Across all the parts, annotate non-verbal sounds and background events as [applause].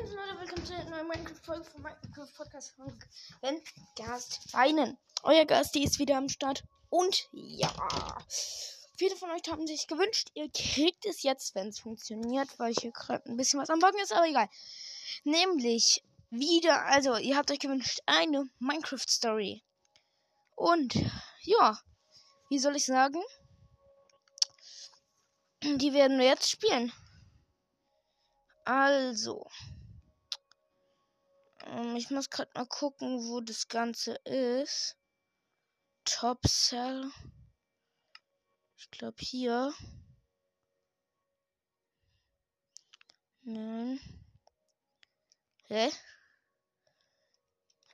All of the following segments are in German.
Moin Leute, willkommen zu einer neuen Minecraft-Folge von Minecraft Podcast von Wenn Gast weinen. Euer Gast, die ist wieder am Start. Und ja, viele von euch haben sich gewünscht, ihr kriegt es jetzt, wenn es funktioniert, weil hier gerade ein bisschen was am Backen ist, aber egal. Nämlich wieder, also ihr habt euch gewünscht, eine Minecraft-Story. Und ja, wie soll ich sagen? Die werden wir jetzt spielen. Also. Ähm, ich muss gerade mal gucken, wo das Ganze ist. Top Cell. Ich glaube hier. Nein. Hä?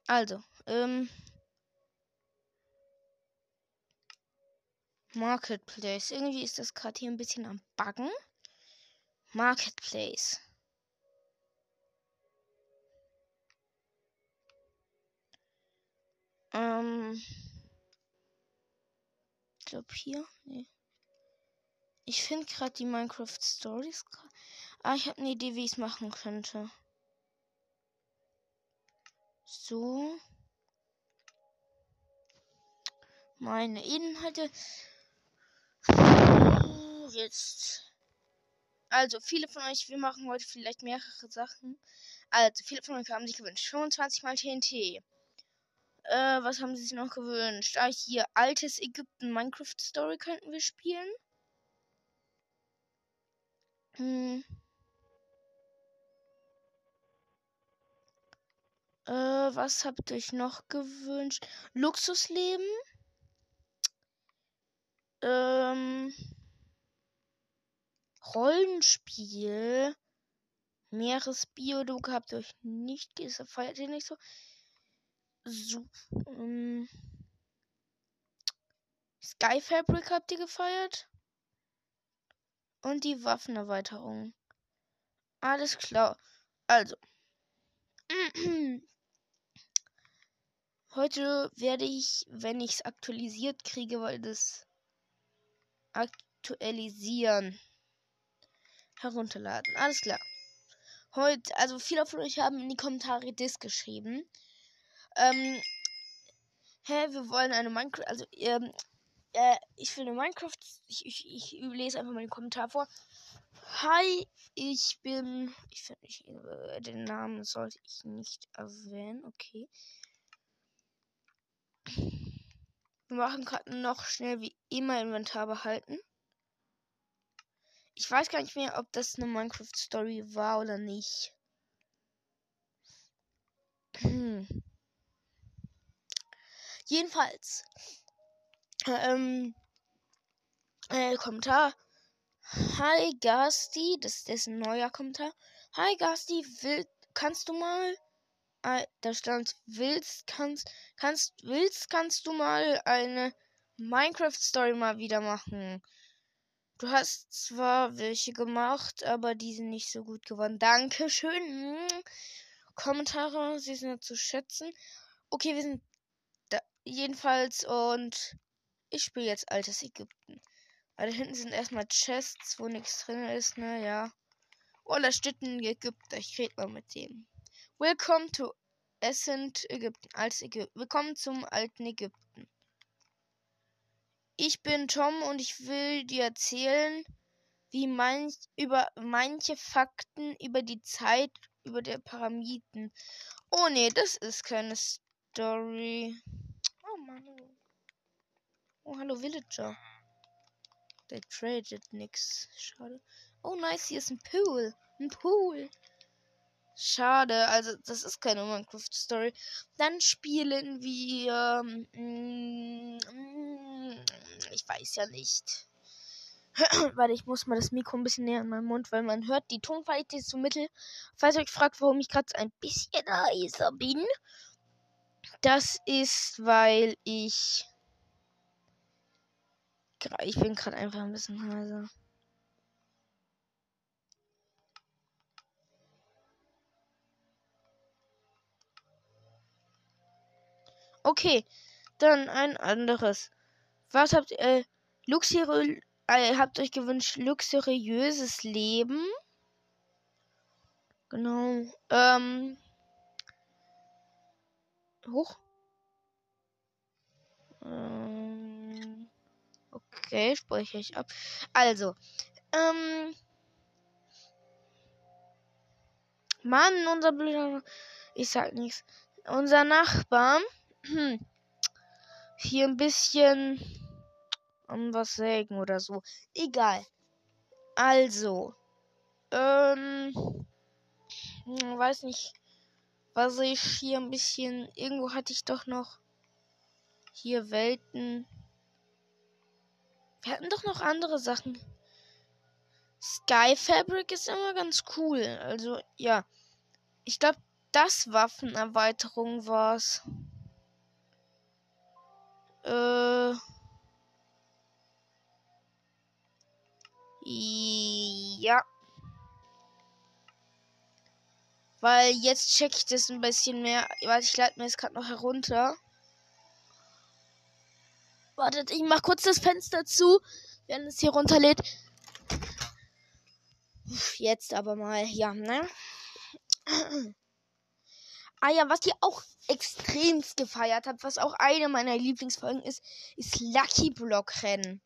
Also, ähm. Marketplace. Irgendwie ist das gerade hier ein bisschen am Buggen. Marketplace. Ähm. Ich glaube hier. Nee. Ich finde gerade die Minecraft Stories. Ah, ich habe eine Idee, wie ich es machen könnte. So. Meine Inhalte. Jetzt. Also, viele von euch, wir machen heute vielleicht mehrere Sachen. Also, viele von euch haben sich gewünscht. 25 mal TNT. Äh, was haben sie sich noch gewünscht? Ah, hier, altes Ägypten Minecraft Story könnten wir spielen. Hm. Äh, was habt ihr euch noch gewünscht? Luxusleben. Ähm. Rollenspiel. Meeresbiolog habt ihr euch nicht, feiert ihr nicht so so, ähm, Sky Fabric habt ihr gefeiert? Und die Waffenerweiterung. Alles klar. Also. [clears throat] Heute werde ich, wenn ich es aktualisiert kriege, weil das aktualisieren herunterladen. Alles klar. Heute, also viele von euch haben in die Kommentare Disc geschrieben. Ähm, hä, wir wollen eine Minecraft, also, ähm, äh, ich will eine Minecraft, ich, ich, ich lese einfach mal den Kommentar vor. Hi, ich bin, ich finde, ich, äh, den Namen sollte ich nicht erwähnen, okay. Wir machen gerade noch schnell wie immer Inventar behalten. Ich weiß gar nicht mehr, ob das eine Minecraft-Story war oder nicht. [clears throat] Hm. Jedenfalls. Ähm. Äh, Kommentar. Hi Gasti, das, ist ein neuer Kommentar. Hi Gasti, will, kannst du mal, äh, da stand, willst, kannst, kannst, willst, kannst du mal eine Minecraft Story mal wieder machen. Du hast zwar welche gemacht, aber die sind nicht so gut geworden. Dankeschön. Kommentare, sie sind ja zu schätzen. Okay, wir sind Jedenfalls und ich spiele jetzt altes Ägypten. Weil da hinten sind erstmal Chests, wo nichts drin ist, ne, ja. Oh, da steht ein Ägypter. Ich rede mal mit dem. Welcome to Ascent Ägypten. Altes Ägypten. Willkommen zum alten Ägypten. Ich bin Tom und ich will dir erzählen, wie manch, über manche Fakten über die Zeit über der Pyramiden. Oh nee, das ist keine Story. Oh, hallo Villager. Der tradet nix. Schade. Oh, nice, hier ist ein Pool. Ein Pool. Schade, also das ist keine Minecraft-Story. Dann spielen wir. Mm, mm, ich weiß ja nicht. [clears throat] weil ich muss mal das Mikro ein bisschen näher an meinen Mund, weil man hört, die Tonqualität ist so mittel. Falls ihr euch fragt, warum ich gerade ein bisschen leiser bin, das ist, weil ich ich bin gerade einfach ein bisschen heiser. Okay, dann ein anderes. Was habt ihr? Äh, luxuri äh, habt euch gewünscht luxuriöses Leben? Genau. Ähm. Hoch. Ähm, okay, spreche ich ab. Also, ähm. Mann, unser blöder. Ich sag nichts. Unser Nachbar. [clears throat] Hier ein bisschen. Um was sägen oder so. Egal. Also. Ähm. Weiß nicht. Was ich hier ein bisschen. Irgendwo hatte ich doch noch. Hier Welten. Wir hatten doch noch andere Sachen. Sky Fabric ist immer ganz cool. Also, ja. Ich glaube, das Waffenerweiterung war's. Äh. Ja. Weil jetzt check ich das ein bisschen mehr. Warte, ich lade mir jetzt gerade noch herunter. Wartet, ich mach kurz das Fenster zu, wenn es hier runterlädt. Jetzt aber mal, ja, ne? ah ja, was ihr auch extremst gefeiert habt, was auch eine meiner Lieblingsfolgen ist, ist Lucky Block Rennen.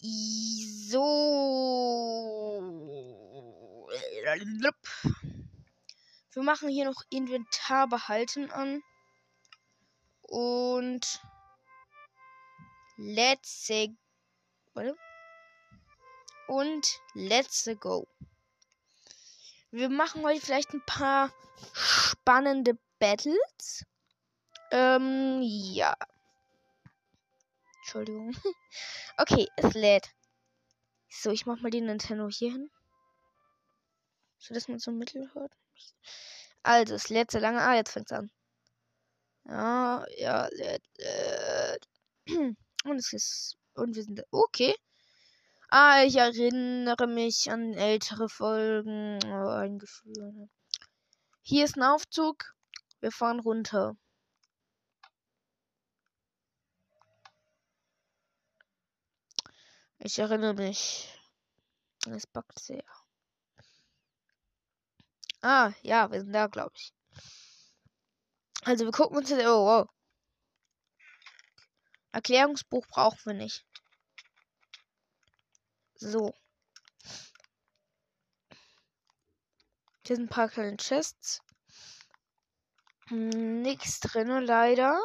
So. Wir machen hier noch Inventar behalten an. Und let's Warte. Und let's go. Wir machen heute vielleicht ein paar spannende Battles. Ähm, ja. Entschuldigung. [laughs] okay, es lädt. So, ich mach mal den Nintendo hier hin. So dass man so mittel hört. Also, es lädt sehr lange. Ah, jetzt fängt's an. Ja, ja, lädt. [clears throat] Und es ist. Und wir sind. Okay. Ah, ich erinnere mich an ältere Folgen. Oh, ein Gefühl. Hier ist ein Aufzug. Wir fahren runter. Ich erinnere mich. Es backt sehr. Ah, ja, wir sind da, glaube ich. Also, wir gucken uns jetzt. Oh, wow. Erklärungsbuch brauchen wir nicht. So. Hier sind ein paar kleine Chests. Nichts drin, leider.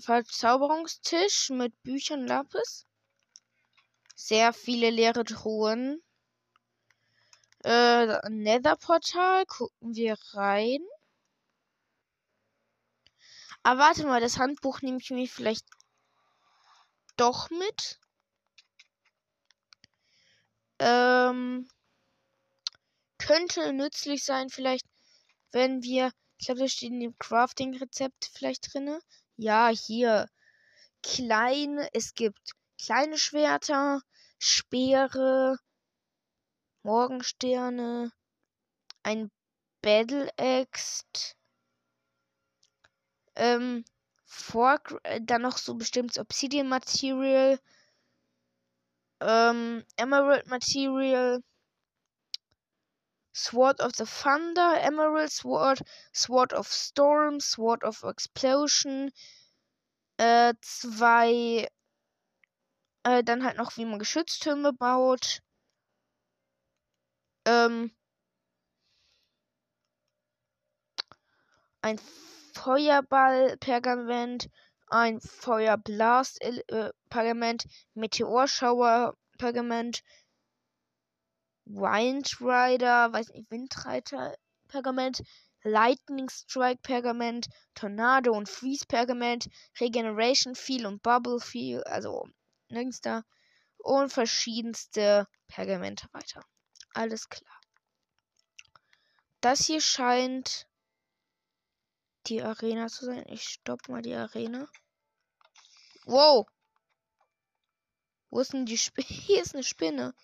Verzauberungstisch mit Büchern Lapis. Sehr viele leere Truhen. Äh, Nether-Portal. Gucken wir rein. Aber warte mal, das Handbuch nehme ich mir vielleicht doch mit. Ähm, könnte nützlich sein, vielleicht, wenn wir. Ich glaube, da steht in dem Crafting-Rezept vielleicht drin. Ja, hier. Kleine. Es gibt kleine Schwerter, Speere, Morgensterne, ein Battle Axe, ähm, Fork, äh, dann noch so bestimmtes Obsidian Material, ähm, Emerald Material, Sword of the Thunder, Emerald Sword, Sword of Storm, Sword of Explosion, äh, zwei, äh, dann halt noch, wie man Geschütztürme baut, ähm, ein Feuerball-Pergament, ein Feuerblast-Pergament, Meteorschauer-Pergament, Windrider, weiß nicht, Windreiter-Pergament, Lightning Strike Pergament, Tornado und Freeze Pergament, Regeneration Feel und Bubble Feel, also nirgends da. Und verschiedenste Pergamente weiter. Alles klar. Das hier scheint die Arena zu sein. Ich stopp mal die Arena. Wow. Wo ist denn die Spinne? [laughs] Hier ist eine Spinne.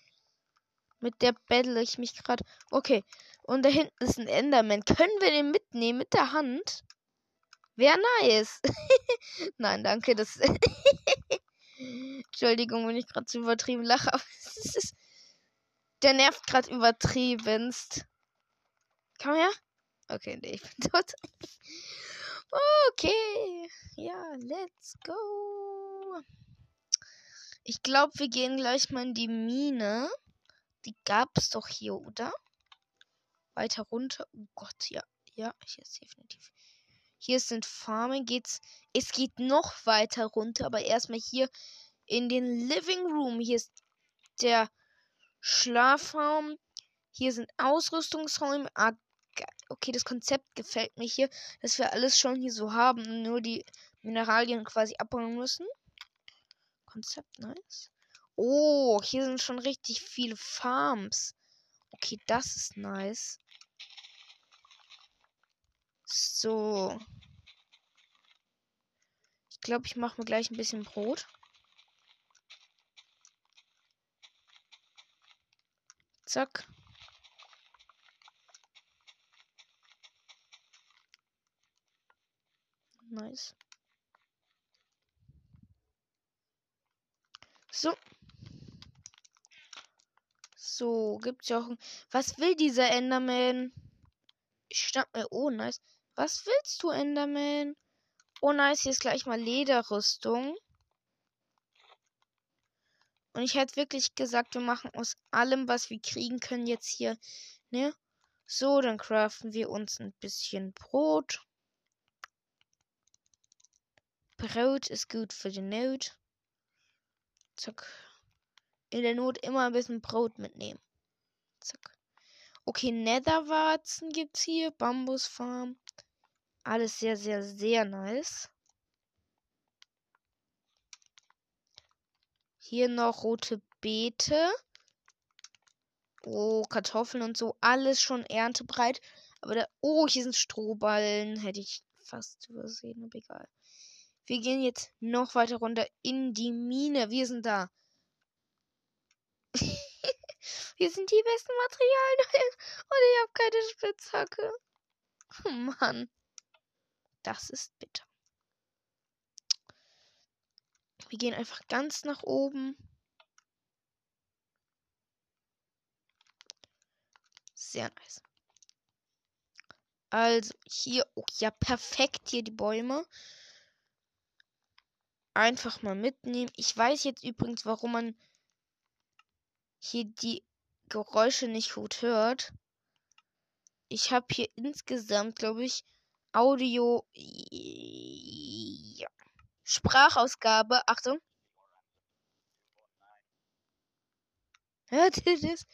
Mit der battle ich mich gerade. Okay. Und da hinten ist ein Enderman. Können wir den mitnehmen mit der Hand? Wäre nice. [laughs] Nein, danke. Das. [laughs] Entschuldigung, wenn ich gerade zu übertrieben lache, aber [laughs] es ist, der nervt gerade übertriebenst. Komm her. Okay, nee, ich bin [laughs] tot. Okay. Ja, let's go. Ich glaube, wir gehen gleich mal in die Mine. Die gab's doch hier, oder? Weiter runter. Oh Gott, ja. Ja, hier ist definitiv. Hier sind Farming. Geht's. Es geht noch weiter runter, aber erstmal hier in den Living Room. Hier ist der Schlafraum. Hier sind Ausrüstungsräume. Ah, okay, das Konzept gefällt mir hier, dass wir alles schon hier so haben nur die Mineralien quasi abbauen müssen. Konzept, nice. Oh, hier sind schon richtig viele Farms. Okay, das ist nice. So. Ich glaube, ich mache mir gleich ein bisschen Brot. Zack. Nice. So. So, gibt's ja auch. Was will dieser Enderman? Ich stand mir. Oh, nice. Was willst du, Enderman? Oh, nice. Hier ist gleich mal Lederrüstung. Und ich hätte wirklich gesagt, wir machen aus allem, was wir kriegen können, jetzt hier. Ne? So, dann craften wir uns ein bisschen Brot. Brot ist gut für die Not. Zack. In der Not immer ein bisschen Brot mitnehmen. Zack. Okay, Netherwarzen gibt's hier. Bambusfarm. Alles sehr, sehr, sehr nice. Hier noch rote Beete. Oh, Kartoffeln und so. Alles schon erntebereit. Aber da. Oh, hier sind Strohballen. Hätte ich fast übersehen, aber egal. Wir gehen jetzt noch weiter runter in die Mine. Wir sind da. [laughs] Wir sind die besten Materialien. [laughs] Und ich habe keine Spitzhacke. Oh Mann. Das ist bitter. Wir gehen einfach ganz nach oben. Sehr nice. Also hier, oh ja, perfekt hier die Bäume einfach mal mitnehmen. Ich weiß jetzt übrigens, warum man hier die Geräusche nicht gut hört. Ich habe hier insgesamt, glaube ich, Audio. Sprachausgabe. Achtung. Hört [laughs] ihr das?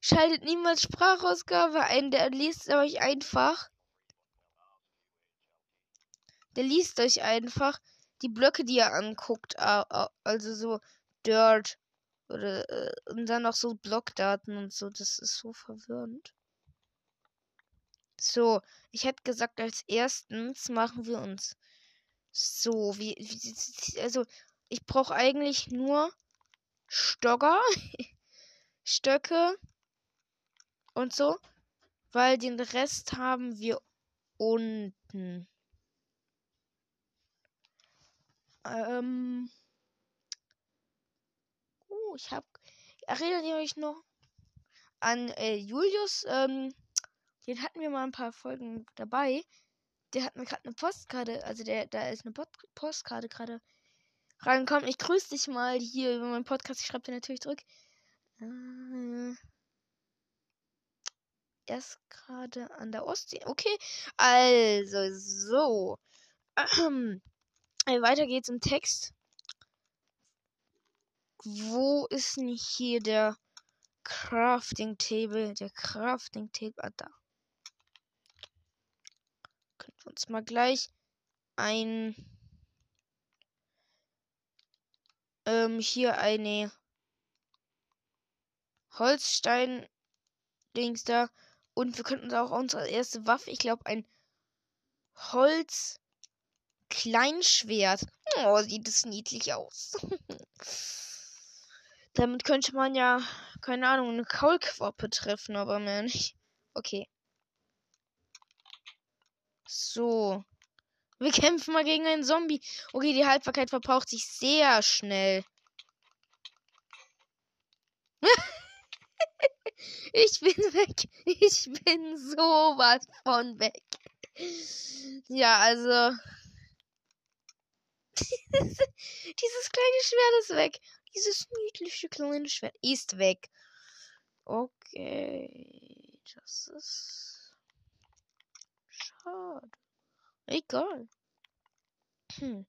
Schaltet niemals Sprachausgabe ein. Der liest euch einfach. Der liest euch einfach die Blöcke, die er anguckt, also so Dirt oder äh, und dann noch so Blockdaten und so, das ist so verwirrend. So, ich hätte gesagt, als erstens machen wir uns so, wie, wie also ich brauche eigentlich nur Stogger, [laughs] Stöcke und so, weil den Rest haben wir unten. Ähm. Oh, ich hab. Erinnert ihr euch noch an äh, Julius? Ähm, den hatten wir mal ein paar Folgen dabei. Der hat mir gerade eine Postkarte, also der, da ist eine Post Postkarte gerade reingekommen. Ich grüße dich mal hier über meinen Podcast. Ich schreibe dir natürlich zurück. Äh, er ist gerade an der Ostsee. Okay, also so. Ähm, [clears throat] äh, weiter geht's im Text. Wo ist denn hier der Crafting Table? Der Crafting Table. Ah, da. Uns mal gleich ein. Ähm, hier eine Holzstein-Dings da. Und wir könnten auch unsere erste Waffe, ich glaube, ein Holz. Kleinschwert. Oh, sieht es niedlich aus. [laughs] Damit könnte man ja, keine Ahnung, eine Kaulquappe treffen, aber mehr nicht. Okay. So. Wir [laughs] kämpfen mal gegen einen Zombie. Okay, die Haltbarkeit verbraucht sich sehr schnell. [laughs] ich bin weg. Ich bin sowas von weg. Ja, also. [laughs] Dieses kleine Schwert ist weg. Dieses niedliche kleine Schwert ist weg. Okay. Das ist. Schade. Egal. Hm.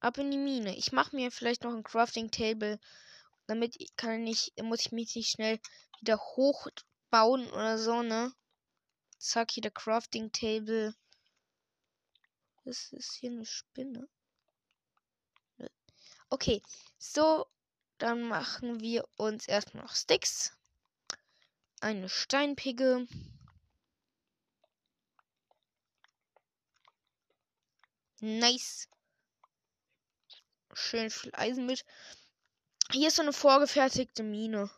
Ab in die Mine. Ich mache mir vielleicht noch ein Crafting Table. Damit kann ich, muss ich mich nicht schnell wieder hochbauen oder so, ne? Zack, hier der Crafting Table. Das ist hier eine Spinne. Okay, so, dann machen wir uns erstmal noch Sticks. Eine Steinpigge. Nice. Schön viel Eisen mit. Hier ist so eine vorgefertigte Mine.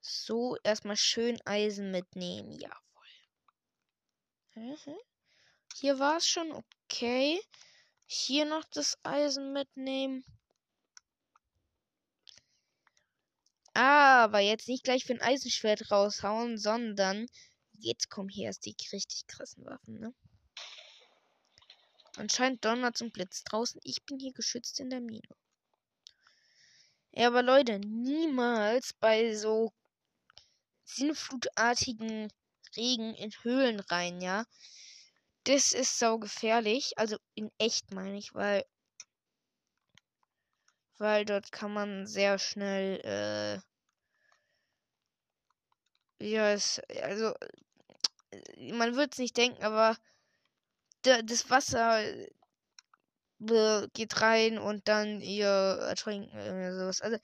So, erstmal schön Eisen mitnehmen. Jawohl. Hier war es schon okay. Hier noch das Eisen mitnehmen. Aber jetzt nicht gleich für ein Eisenschwert raushauen, sondern jetzt kommen hier erst die richtig krassen Waffen, ne? Anscheinend donnert und Blitz draußen. Ich bin hier geschützt in der Mine. Ja, aber Leute, niemals bei so sinnflutartigen Regen in Höhlen rein, ja. Das ist sau gefährlich. Also in echt meine ich, weil. Weil dort kann man sehr schnell, äh, ja, es, also, man wird es nicht denken, aber das Wasser äh, geht rein und dann ihr ertrinken oder sowas. Also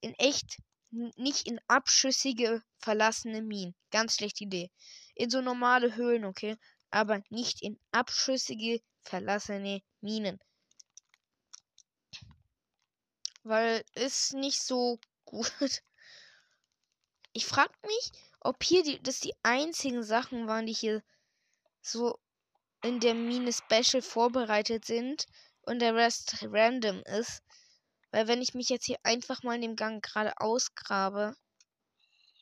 in echt nicht in abschüssige verlassene Minen. Ganz schlechte Idee. In so normale Höhlen, okay, aber nicht in abschüssige verlassene Minen. Weil ist nicht so [laughs] gut. Ich frag mich, ob hier die, das die einzigen Sachen waren, die hier so in der Mine Special vorbereitet sind und der Rest random ist. Weil wenn ich mich jetzt hier einfach mal in dem Gang gerade ausgrabe,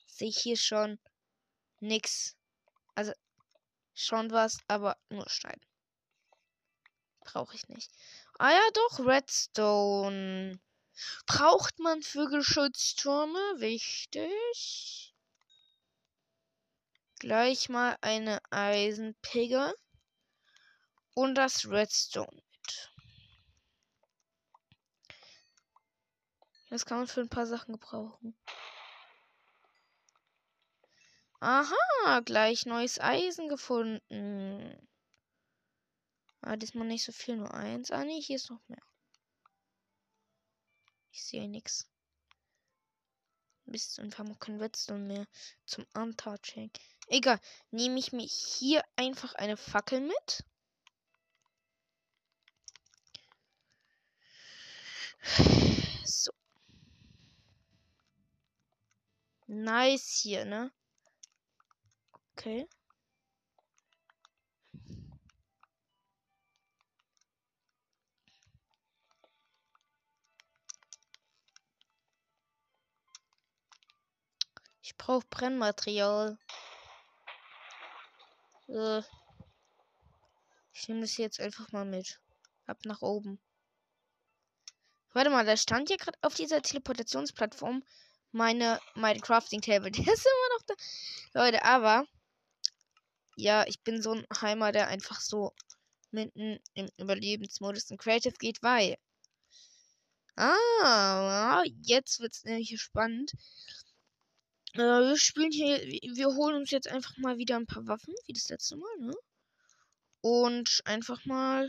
sehe ich hier schon nix. Also schon was, aber nur Stein. Brauche ich nicht. Ah ja, doch, Redstone. Braucht man für Geschütztürme. Wichtig. Gleich mal eine Eisenpigge und das Redstone mit. Das kann man für ein paar Sachen gebrauchen. Aha, gleich neues Eisen gefunden. Ah, diesmal nicht so viel, nur eins. Ah, nee, hier ist noch mehr. Ich sehe nichts. Bis und haben auch kein Redstone mehr zum Untouching. Egal, nehme ich mir hier einfach eine Fackel mit. So. Nice hier, ne? Okay. Ich brauche Brennmaterial. Äh. Ich nehme das jetzt einfach mal mit. Ab nach oben. Warte mal, da stand hier gerade auf dieser Teleportationsplattform meine, meine Crafting Table. [laughs] Der ist immer noch da. Leute, aber. Ja, ich bin so ein Heimer, der einfach so mitten im Überlebensmodus in Creative geht, weil. Ah, jetzt wird's nämlich spannend. Äh, wir spielen hier, wir holen uns jetzt einfach mal wieder ein paar Waffen, wie das letzte Mal, ne? Und einfach mal.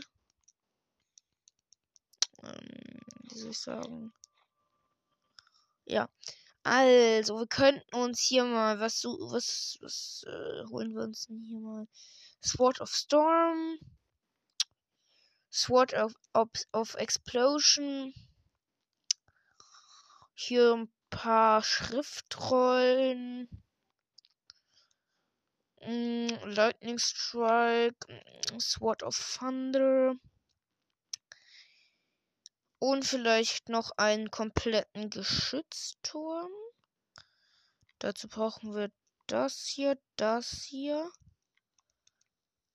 Ähm, wie soll ich sagen? Ja. Also, wir könnten uns hier mal was was, was äh, holen wir uns denn hier mal? Sword of Storm. Sword of, of, of Explosion. Hier ein paar Schriftrollen. Mm, Lightning Strike, mm, Sword of Thunder. Und vielleicht noch einen kompletten Geschützturm. Dazu brauchen wir das hier, das hier.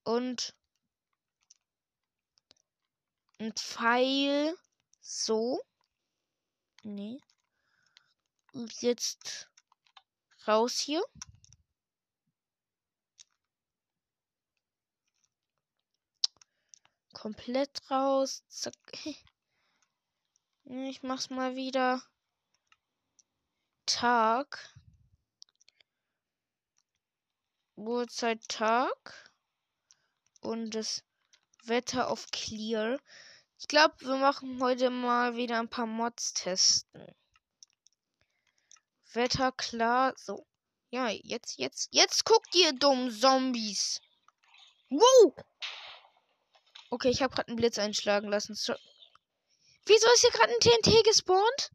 Und ein Pfeil. So. Nee. Und jetzt raus hier. Komplett raus. Zack. [laughs] Ich mach's mal wieder. Tag. Uhrzeit Tag. Und das Wetter auf Clear. Ich glaube, wir machen heute mal wieder ein paar Mods testen. Wetter klar. So. Ja, jetzt, jetzt, jetzt guckt ihr dummen Zombies. Wow! Okay, ich habe gerade einen Blitz einschlagen lassen. So. Wieso ist hier gerade ein TNT gespawnt?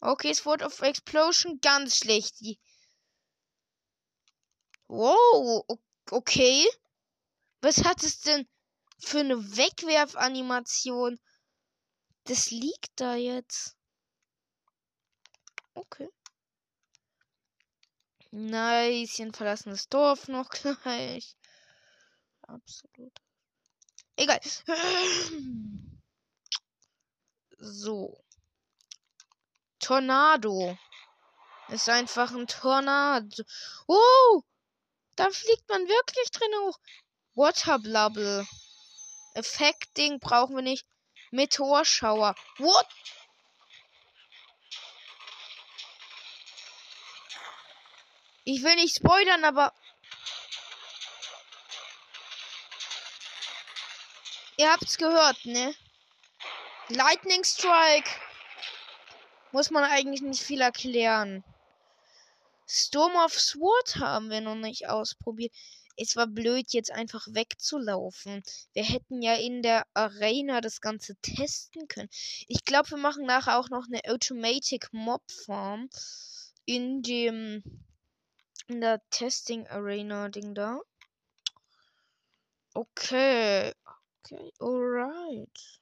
Okay, es wurde auf Explosion ganz schlecht. Wow, okay. Was hat es denn für eine Wegwerfanimation? Das liegt da jetzt. Okay. Nice, ein verlassenes Dorf noch gleich. Absolut. Egal. [clears throat] So. Tornado. Ist einfach ein Tornado. Oh! Da fliegt man wirklich drin hoch. Water Bubble. Effekt-Ding brauchen wir nicht. Meteorschauer. What? Ich will nicht spoilern, aber. Ihr habt's gehört, ne? Lightning Strike. Muss man eigentlich nicht viel erklären. Storm of Sword haben wir noch nicht ausprobiert es war blöd, jetzt einfach wegzulaufen. Wir hätten ja in der Arena das Ganze testen können. Ich glaube, wir machen nachher auch noch eine Automatic Mob Farm in dem in der Testing Arena Ding da. Okay. Okay, alright.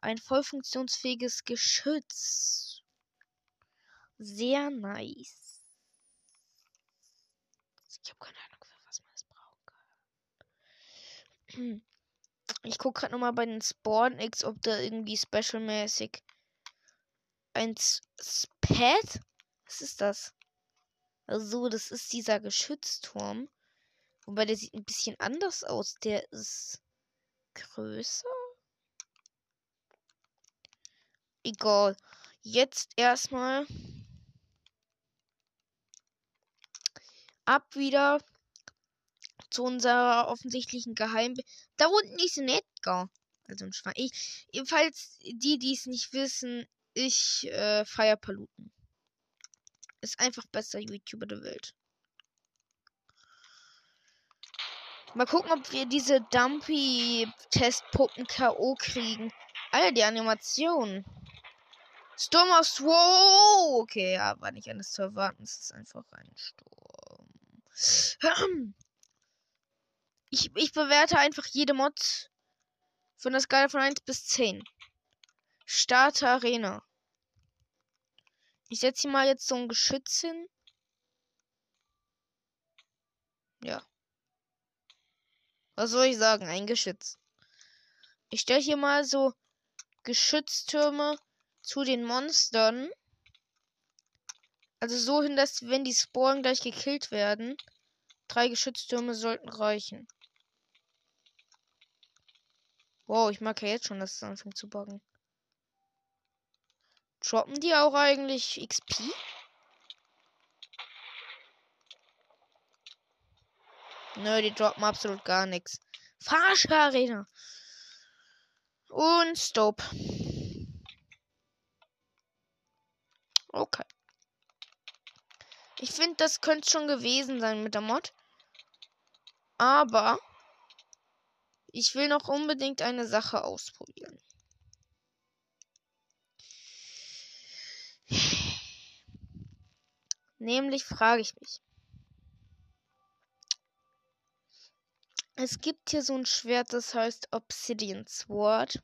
Ein voll funktionsfähiges Geschütz. Sehr nice. Ich habe keine Ahnung, für was man es brauchen kann. [clears throat] Ich gucke gerade nochmal bei den Spawn X, ob da irgendwie specialmäßig ein Spad? Was ist das? Also, das ist dieser Geschützturm. Wobei der sieht ein bisschen anders aus. Der ist größer. Egal. Jetzt erstmal ab wieder zu unserer offensichtlichen Geheim. Da unten ist ein Edgar. Also ein Schwein. Ich, falls die, die es nicht wissen, ich äh, feier Paluten. Ist einfach bester YouTuber der Welt. Mal gucken, ob wir diese Dumpy-Testpuppen K.O. kriegen. Alter, die Animation. Storm of Swow! Okay, ja, war nicht anders zu erwarten. Es ist einfach ein Sturm. Ich, ich bewerte einfach jede Mod von der Skala von 1 bis 10. Starter Arena. Ich setze hier mal jetzt so ein Geschütz hin. Ja. Was soll ich sagen? Ein Geschütz. Ich stelle hier mal so Geschütztürme zu den Monstern. Also so hin, dass wenn die Sporen gleich gekillt werden, drei Geschütztürme sollten reichen. Wow, ich mag ja jetzt schon, dass es anfängt zu buggen. Droppen die auch eigentlich XP? Nö, die droppen absolut gar nichts. Arena. Und Stop. Okay. Ich finde, das könnte schon gewesen sein mit der Mod. Aber ich will noch unbedingt eine Sache ausprobieren. Nämlich frage ich mich. Es gibt hier so ein Schwert, das heißt Obsidian Sword.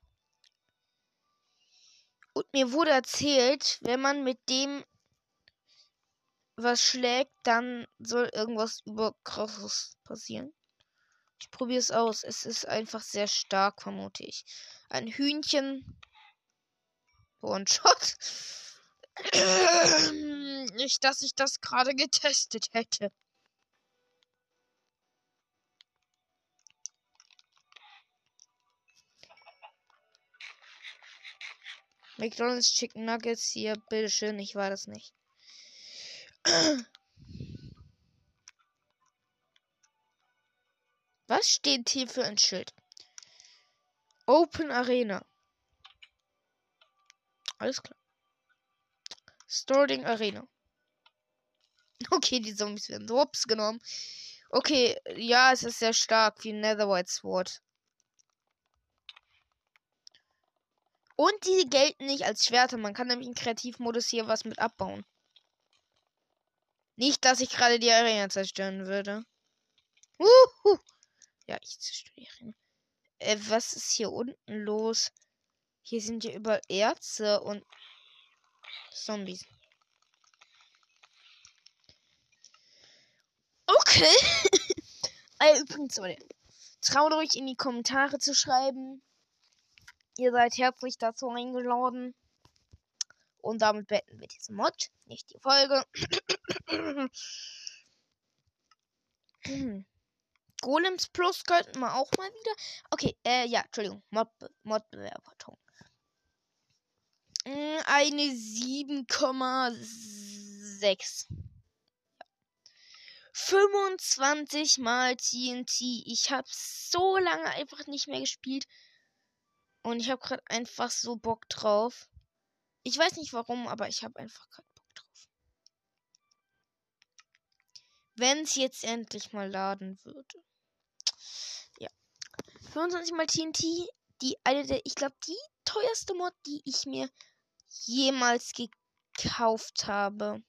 Und mir wurde erzählt, wenn man mit dem was schlägt, dann soll irgendwas überkrasses passieren. Ich probiere es aus. Es ist einfach sehr stark, vermute ich. Ein Hühnchen. One-Shot. [coughs] Nicht, dass ich das gerade getestet hätte. McDonald's Chicken Nuggets hier, bitteschön, ich war das nicht. [clears throat] Was steht hier für ein Schild? Open Arena. Alles klar. Storing Arena. [laughs] Okay, die Zombies werden so hops genommen. Okay, ja, es ist sehr stark wie Netherwhite Sword. Und die gelten nicht als Schwerter. Man kann nämlich im Kreativmodus hier was mit abbauen. Nicht, dass ich gerade die Arena zerstören würde. Uhu. Ja, ich zerstöre die Arena. Äh, was ist hier unten los? Hier sind ja überall Erze und Zombies. Okay. [laughs] äh, übrigens, Leute. Traut euch in die Kommentare zu schreiben. Ihr seid herzlich dazu eingeladen. Und damit beenden wir diesen Mod, nicht die Folge. [clears throat] Golems Plus könnten wir auch mal wieder. Okay, äh, ja, Entschuldigung. Mod, Modbewertung. Hm, eine 7,6. 25 mal TNT. Ich habe so lange einfach nicht mehr gespielt. Und ich habe gerade einfach so Bock drauf. Ich weiß nicht warum, aber ich habe einfach gerade Bock drauf. Wenn es jetzt endlich mal laden würde. Ja. 25 mal TNT, die eine der, ich glaube, die teuerste Mod, die ich mir jemals gekauft habe.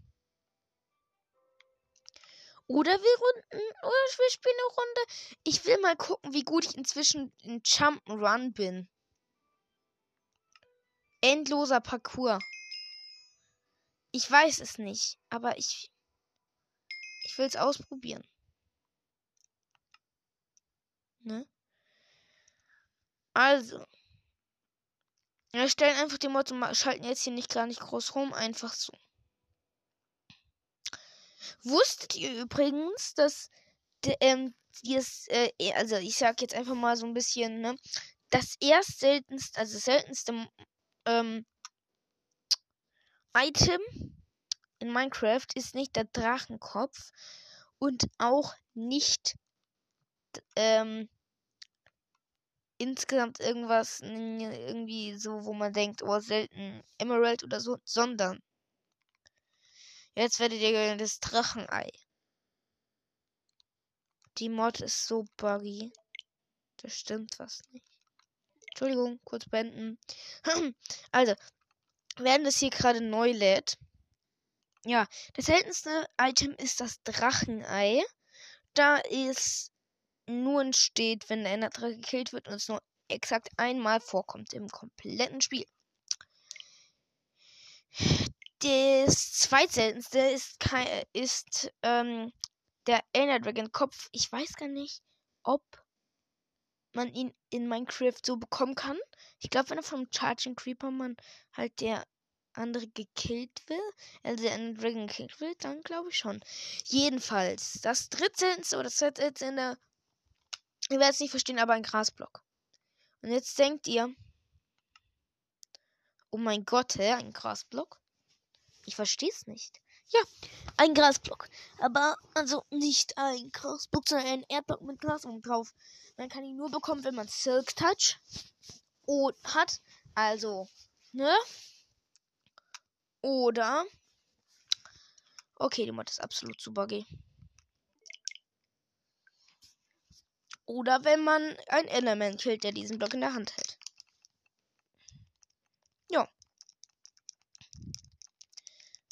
Oder wir runden, oder wir spielen eine Runde. Ich will mal gucken, wie gut ich inzwischen in Jump'n'Run bin. Endloser Parcours. Ich weiß es nicht, aber ich. Ich will es ausprobieren. Ne? Also. Wir stellen einfach die Mods und schalten jetzt hier nicht gar nicht groß rum, einfach so. Wusstet ihr übrigens, dass ähm, dieses, äh, also ich sag jetzt einfach mal so ein bisschen, ne, das erst seltenste, also seltenste ähm, Item in Minecraft ist nicht der Drachenkopf und auch nicht ähm, insgesamt irgendwas irgendwie so, wo man denkt, oh selten Emerald oder so, sondern jetzt werdet ihr das Drachenei. Die Mod ist so buggy. Das stimmt was nicht. Entschuldigung, kurz beenden. [clears throat] also, während es hier gerade neu lädt. Ja, das seltenste Item ist das Drachenei. Da es nur steht, wenn der Enderdrache gekillt wird und es nur exakt einmal vorkommt im kompletten Spiel. Das zweitseltenste ist, ist ähm, der Ender Dragon Kopf. Ich weiß gar nicht, ob man ihn in Minecraft so bekommen kann. Ich glaube, wenn er vom Charging Creeper man halt der andere gekillt will, also der Dragon gekillt wird, dann glaube ich schon. Jedenfalls, das drittseltenste oder das zweitseltenste, ihr werdet es nicht verstehen, aber ein Grasblock. Und jetzt denkt ihr, oh mein Gott, hä, ein Grasblock? Ich verstehe es nicht. Ja, ein Grasblock. Aber also nicht ein Grasblock, sondern ein Erdblock mit Glas oben drauf. Man kann ihn nur bekommen, wenn man Silk Touch hat. Also, ne? Oder. Okay, die Mod ist absolut zu buggy. Oder wenn man ein Element killt, der diesen Block in der Hand hält. Ja.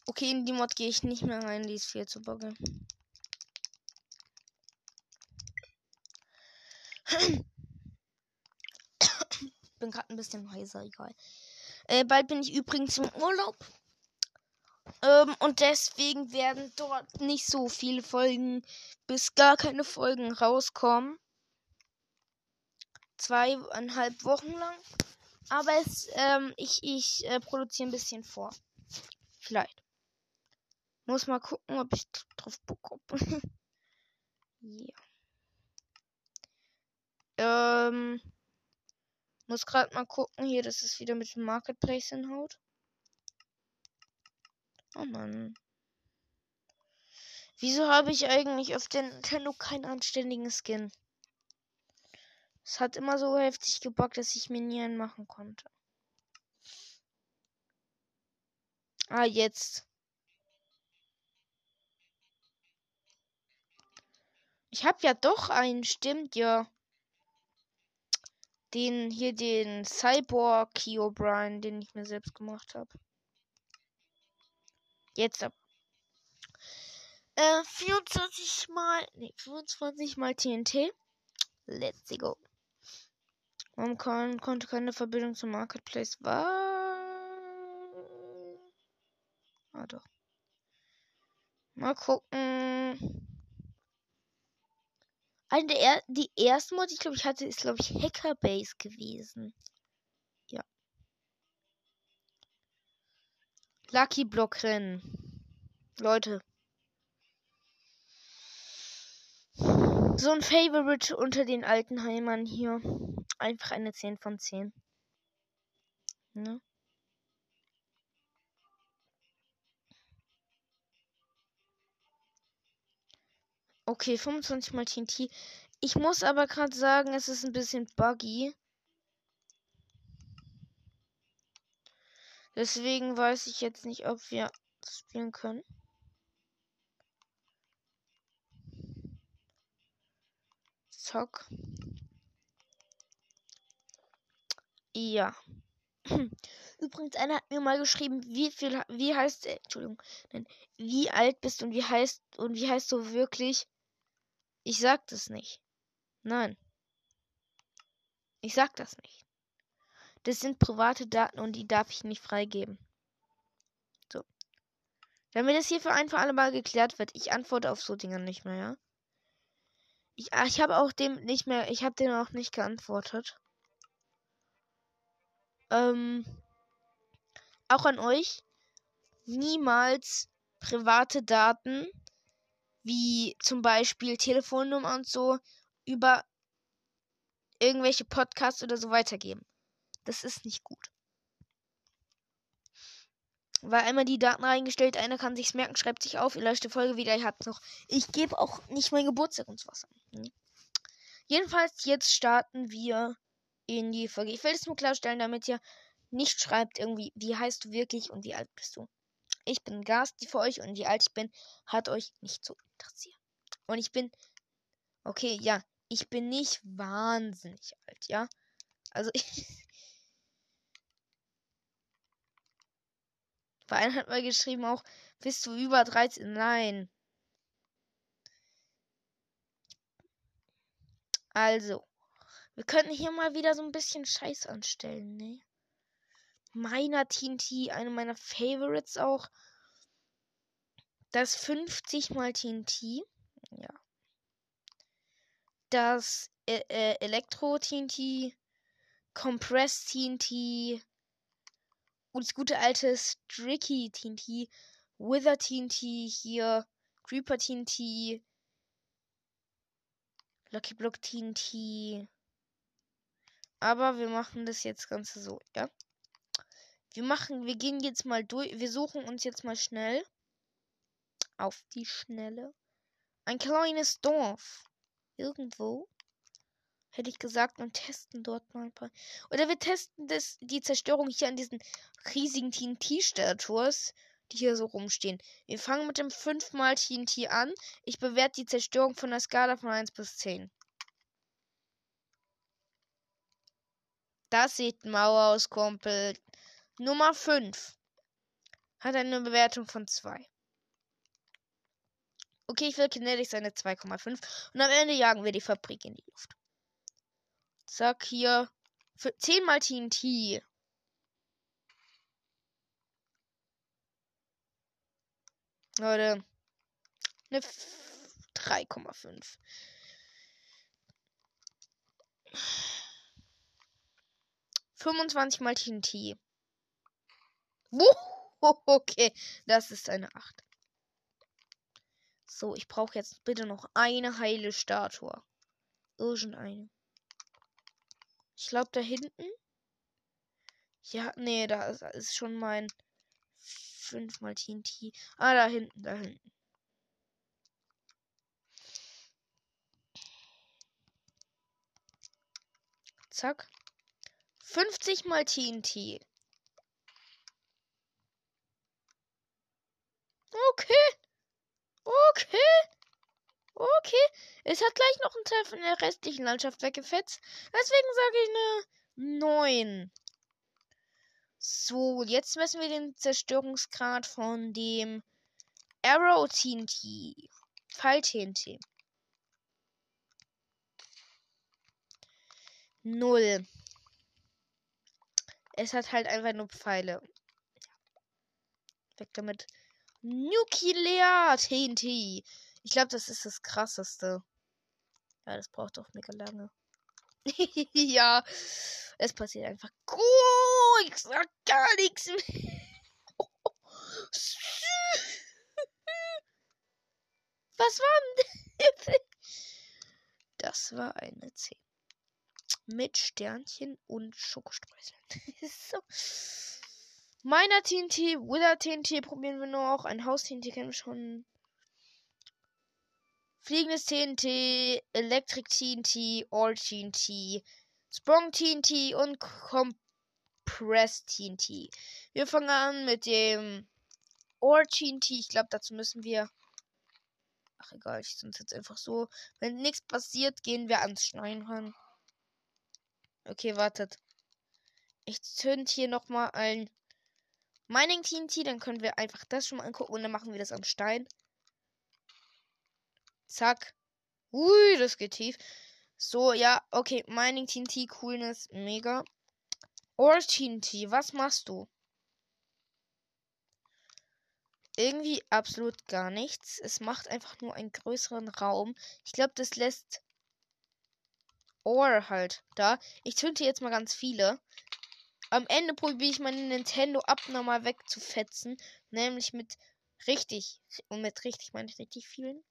Okay, in die Mod gehe ich nicht mehr rein, die ist viel zu bugge. bin gerade ein bisschen heiser, egal. Äh, bald bin ich übrigens im Urlaub. Ähm, und deswegen werden dort nicht so viele Folgen, bis gar keine Folgen rauskommen. Zweieinhalb Wochen lang. Aber es, ähm, ich, ich äh, produziere ein bisschen vor. Vielleicht. Muss mal gucken, ob ich drauf bekomme. [laughs] ja. Ähm. Muss gerade mal gucken. Hier, das ist wieder mit dem Marketplace in Haut. Oh Mann. Wieso habe ich eigentlich auf der Nintendo keinen anständigen Skin? Es hat immer so heftig gebockt, dass ich mir nie einen machen konnte. Ah, jetzt. Ich habe ja doch einen, stimmt ja. Den hier, den Cyborg Kyobrian, den ich mir selbst gemacht habe. Jetzt ab. Äh, 24 mal, nee, 25 mal TNT. Let's go. Warum kon konnte keine Verbindung zum Marketplace war? Ah, doch. Mal gucken. Eine der er die erste Mod, die ich glaube ich hatte, ist glaube ich Hackerbase gewesen. Ja. Lucky Block Rennen. Leute. So ein Favorite unter den alten Heimern hier. Einfach eine 10 von 10. Ne? Okay, 25 mal TNT. Ich muss aber gerade sagen, es ist ein bisschen buggy. Deswegen weiß ich jetzt nicht, ob wir spielen können. Zock. Ja. [clears throat] Übrigens, einer hat mir mal geschrieben, wie viel, wie heißt, äh, Entschuldigung, nein, wie alt bist und wie heißt, und wie heißt du wirklich? Ich sag das nicht. Nein. Ich sag das nicht. Das sind private Daten und die darf ich nicht freigeben. So. Damit das hier für ein für alle Mal geklärt wird, ich antworte auf so Dinge nicht mehr, ja? Ich, ah, ich habe auch dem nicht mehr, ich habe dem auch nicht geantwortet. Ähm, auch an euch. Niemals private Daten, wie zum Beispiel Telefonnummer und so, über irgendwelche Podcasts oder so weitergeben. Das ist nicht gut. Weil einmal die Daten reingestellt, einer kann sich's merken, schreibt sich auf, ihr löscht die Folge wieder, ihr habt noch. Ich gebe auch nicht mein Geburtstag und sowas an. Hm. Jedenfalls, jetzt starten wir in die Folge. Ich will es nur klarstellen, damit ihr nicht schreibt irgendwie, wie heißt du wirklich und wie alt bist du. Ich bin Gast für euch und wie alt ich bin, hat euch nicht so interessiert. Und ich bin, okay, ja, ich bin nicht wahnsinnig alt, ja. Also ich. [laughs] Bei einem hat mal geschrieben auch, bist du über 13? Nein. Also, wir könnten hier mal wieder so ein bisschen Scheiß anstellen, ne? Meiner TNT, eine meiner Favorites auch. Das 50 mal TNT. Ja. Das äh, äh, Elektro TNT. Compressed TNT. Und das gute alte Stricky TNT. Wither TNT hier. Creeper TNT. Lucky Block TNT. Aber wir machen das jetzt Ganze so, ja? Wir machen, wir gehen jetzt mal durch. Wir suchen uns jetzt mal schnell auf die Schnelle ein kleines Dorf. Irgendwo. Hätte ich gesagt, und testen dort mal ein paar. Oder wir testen das, die Zerstörung hier an diesen riesigen TNT-Statues die hier so rumstehen. Wir fangen mit dem 5 mal TNT an. Ich bewerte die Zerstörung von der Skala von 1 bis 10. Das sieht mau aus, Kumpel. Nummer 5. Hat eine Bewertung von 2. Okay, ich will Kinetic seine 2,5. Und am Ende jagen wir die Fabrik in die Luft. Zack, hier. Für 10 mal TNT. Leute. Eine 3,5. Fünfundzwanzig mal TNT. Okay, das ist eine 8. So, ich brauche jetzt bitte noch eine heile Statue. Irgendeine. Ich glaube da hinten. Ja, nee, da ist, ist schon mein 5 mal TNT. Ah, da hinten, da hinten. Zack. 50 mal TNT. Okay. Okay. Okay. Es hat gleich noch einen Teil von der restlichen Landschaft weggefetzt. Deswegen sage ich eine 9. So, jetzt messen wir den Zerstörungsgrad von dem Arrow TNT. Fall TNT. Null. Es hat halt einfach nur Pfeile. Weg damit. Nuclear TNT. Ich glaube, das ist das krasseste. Ja, das braucht doch mega lange. [laughs] ja, es passiert einfach. Oh, ich sag gar nichts mehr. [laughs] Was war denn? [laughs] Das war eine 10. Mit Sternchen und Schokostreuseln. so. Meiner TNT, Wither TNT probieren wir noch. Ein Haus TNT kennen wir schon. Fliegendes TNT, Electric TNT, All TNT, Sprung TNT und Compressed TNT. Wir fangen an mit dem All TNT. Ich glaube, dazu müssen wir. Ach egal, ich sonst jetzt einfach so. Wenn nichts passiert, gehen wir ans ran. Okay, wartet. Ich zünd hier nochmal ein Mining TNT, dann können wir einfach das schon mal angucken und dann machen wir das am Stein. Zack. Ui, das geht tief. So, ja, okay. Mining TNT, Coolness, mega. Ore TNT, was machst du? Irgendwie absolut gar nichts. Es macht einfach nur einen größeren Raum. Ich glaube, das lässt Ore halt da. Ich zünde jetzt mal ganz viele. Am Ende probiere ich meine Nintendo abnormal wegzufetzen. Nämlich mit richtig. Und mit richtig meine ich richtig vielen.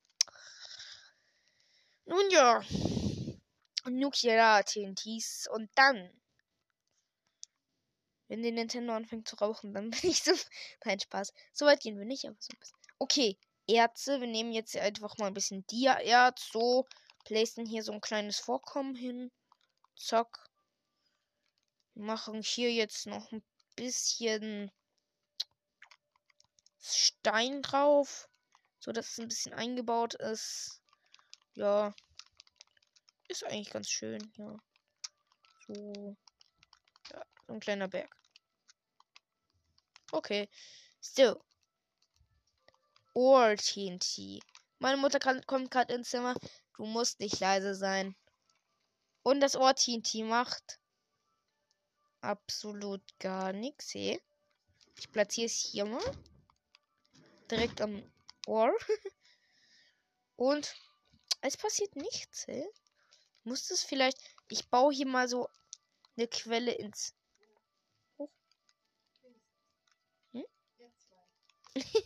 Nun ja. Nuclear TNTs. Und dann. Wenn die Nintendo anfängt zu rauchen, dann [laughs] bin ich so. Nein, Spaß. So weit gehen wir nicht, aber so ein bisschen. Okay. Erze. Wir nehmen jetzt einfach mal ein bisschen Dia-Erz. So. Placen hier so ein kleines Vorkommen hin. Zack machen hier jetzt noch ein bisschen Stein drauf, so dass es ein bisschen eingebaut ist. Ja, ist eigentlich ganz schön hier. So, ja, ein kleiner Berg. Okay, so. Or TNT. Meine Mutter kann, kommt gerade ins Zimmer. Du musst nicht leise sein. Und das Ohr TNT macht absolut gar nichts sehe. Ich platziere es hier mal. Direkt am Ohr. [laughs] Und es passiert nichts. Ey. Muss es vielleicht. Ich baue hier mal so eine Quelle ins. Oh. Hm? [laughs]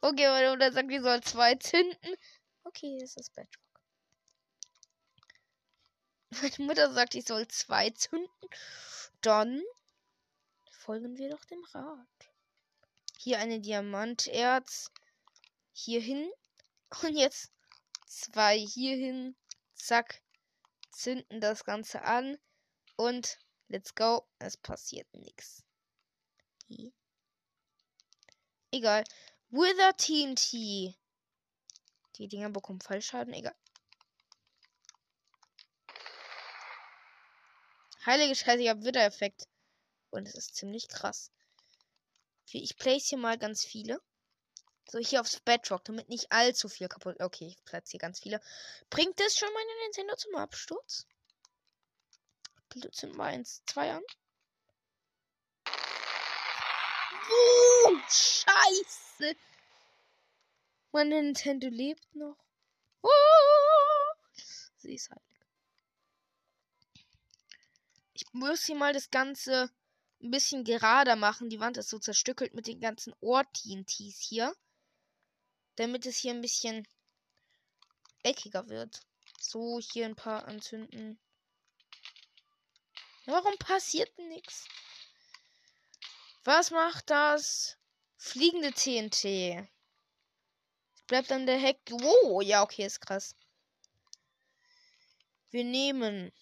okay, oder sagt, wir sollen zwei zünden. Okay, das ist Bedrock. Meine Mutter sagt, ich soll zwei zünden dann folgen wir doch dem Rat. Hier eine Diamanterz. Hier hin. Und jetzt zwei hier hin. Zack. Zünden das Ganze an. Und let's go. Es passiert nichts. Egal. Wither TNT. Die Dinger bekommen Fallschaden. Egal. Heilige Scheiße, ich habe Widder-Effekt. Und es ist ziemlich krass. Ich place hier mal ganz viele. So, hier aufs Bedrock, damit nicht allzu viel kaputt. Okay, ich platziere ganz viele. Bringt das schon meine Nintendo zum Absturz? Zünden wir 1, 2 an. Oh, Scheiße. Mein Nintendo lebt noch. Oh, sie ist heilig. Ich muss hier mal das Ganze ein bisschen gerader machen. Die Wand ist so zerstückelt mit den ganzen Ohr-TNTs hier. Damit es hier ein bisschen eckiger wird. So, hier ein paar anzünden. Warum passiert nichts? Was macht das fliegende TNT? Bleibt an der Heck. Wow, ja, okay, ist krass. Wir nehmen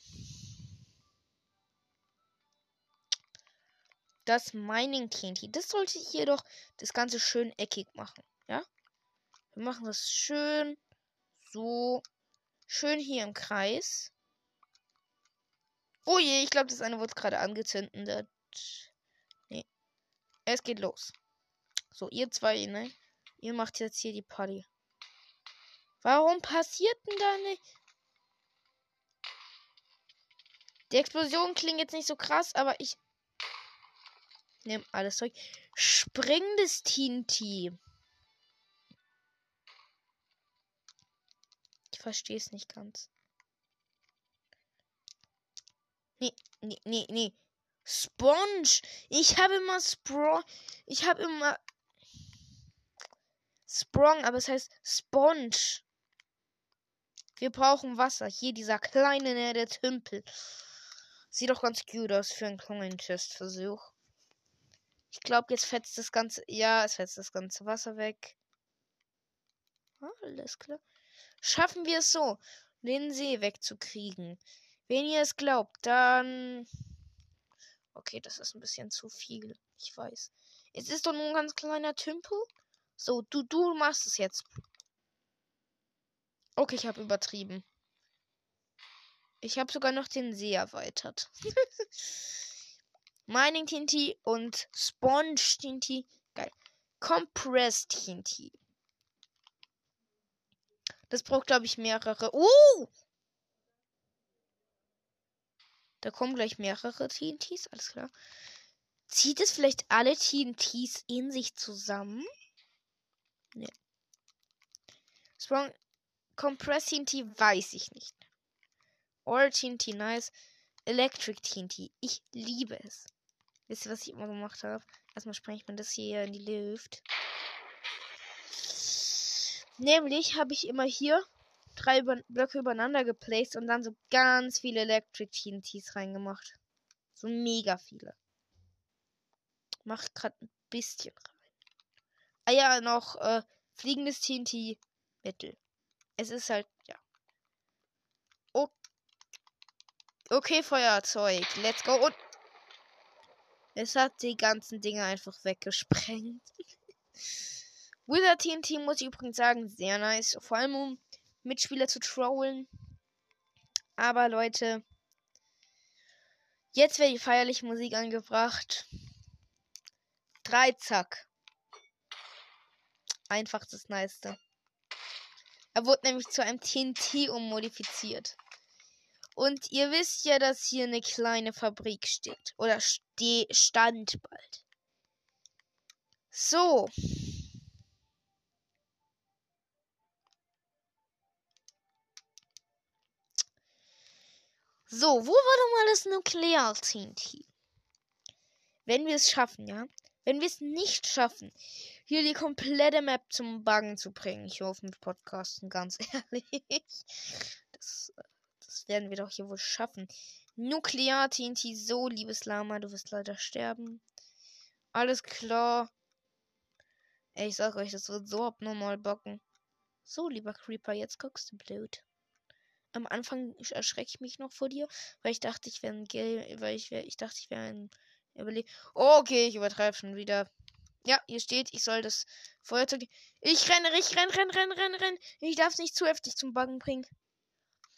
das Mining TNT. Das sollte ich jedoch das Ganze schön eckig machen. Ja? Wir machen das schön so schön hier im Kreis. Oh je, ich glaube, das eine wurde gerade angezündet. Nee. Es geht los. So, ihr zwei, ne? Ihr macht jetzt hier die Party. Warum passiert denn da nicht? Die Explosion klingt jetzt nicht so krass, aber ich nehme alles zurück. Springendes TNT. Ich verstehe es nicht ganz. Nee, nee, nee, nee. Sponge. Ich habe immer Sprong. Ich habe immer Sprong, aber es heißt Sponge. Wir brauchen Wasser. Hier dieser kleine nette Tümpel. Sieht doch ganz gut aus für einen kleinen Testversuch. Ich glaube, jetzt fetzt das ganze. Ja, es fetzt das ganze Wasser weg. Alles klar. Schaffen wir es so, den See wegzukriegen. Wenn ihr es glaubt, dann. Okay, das ist ein bisschen zu viel. Ich weiß. Es ist doch nur ein ganz kleiner Tümpel. So, du, du machst es jetzt. Okay, ich habe übertrieben. Ich habe sogar noch den See erweitert. [laughs] Mining TNT und Sponge TNT. Geil. Compressed TNT. Das braucht, glaube ich, mehrere. Uh! Da kommen gleich mehrere TNTs, alles klar. Zieht es vielleicht alle TNTs in sich zusammen? Ne. Strong Compress TNT weiß ich nicht. All TNT nice. Electric TNT. Ich liebe es. Wisst ihr, was ich immer gemacht habe? Erstmal spreng ich mir das hier in die Luft. Nämlich habe ich immer hier drei über Blöcke übereinander geplaced und dann so ganz viele Electric TNTs reingemacht. So mega viele. Mach gerade ein bisschen rein. Ah ja, noch äh, fliegendes TNT Mittel. Es ist halt, ja. Okay, Feuerzeug. Let's go. Und es hat die ganzen Dinge einfach weggesprengt. [laughs] Wizard TNT muss ich übrigens sagen, sehr nice. Vor allem um Mitspieler zu trollen. Aber Leute, jetzt wird die feierliche Musik angebracht. Drei Zack. Einfach das Nice. Er wurde nämlich zu einem TNT ummodifiziert. Und ihr wisst ja, dass hier eine kleine Fabrik steht. Oder ste stand bald. So. So, wo war doch mal das Nuklear-TNT? Wenn wir es schaffen, ja? Wenn wir es nicht schaffen, hier die komplette Map zum Buggen zu bringen. Ich hoffe mit Podcasten, ganz [laughs] ehrlich. Das, das werden wir doch hier wohl schaffen. Nuklear-TNT, so, liebes Lama, du wirst leider sterben. Alles klar. Ey, ich sag euch, das wird so abnormal bocken. So, lieber Creeper, jetzt guckst du blöd am Anfang erschrecke ich mich noch vor dir, weil ich dachte, ich wäre ein Gel, weil ich wär, ich dachte, ich wäre ein Überle oh, okay, ich übertreibe schon wieder. Ja, hier steht, ich soll das Feuerzeug. Ich renne, ich renne, renne, renne, renne, renne. Ich darf es nicht zu heftig zum Buggen bringen.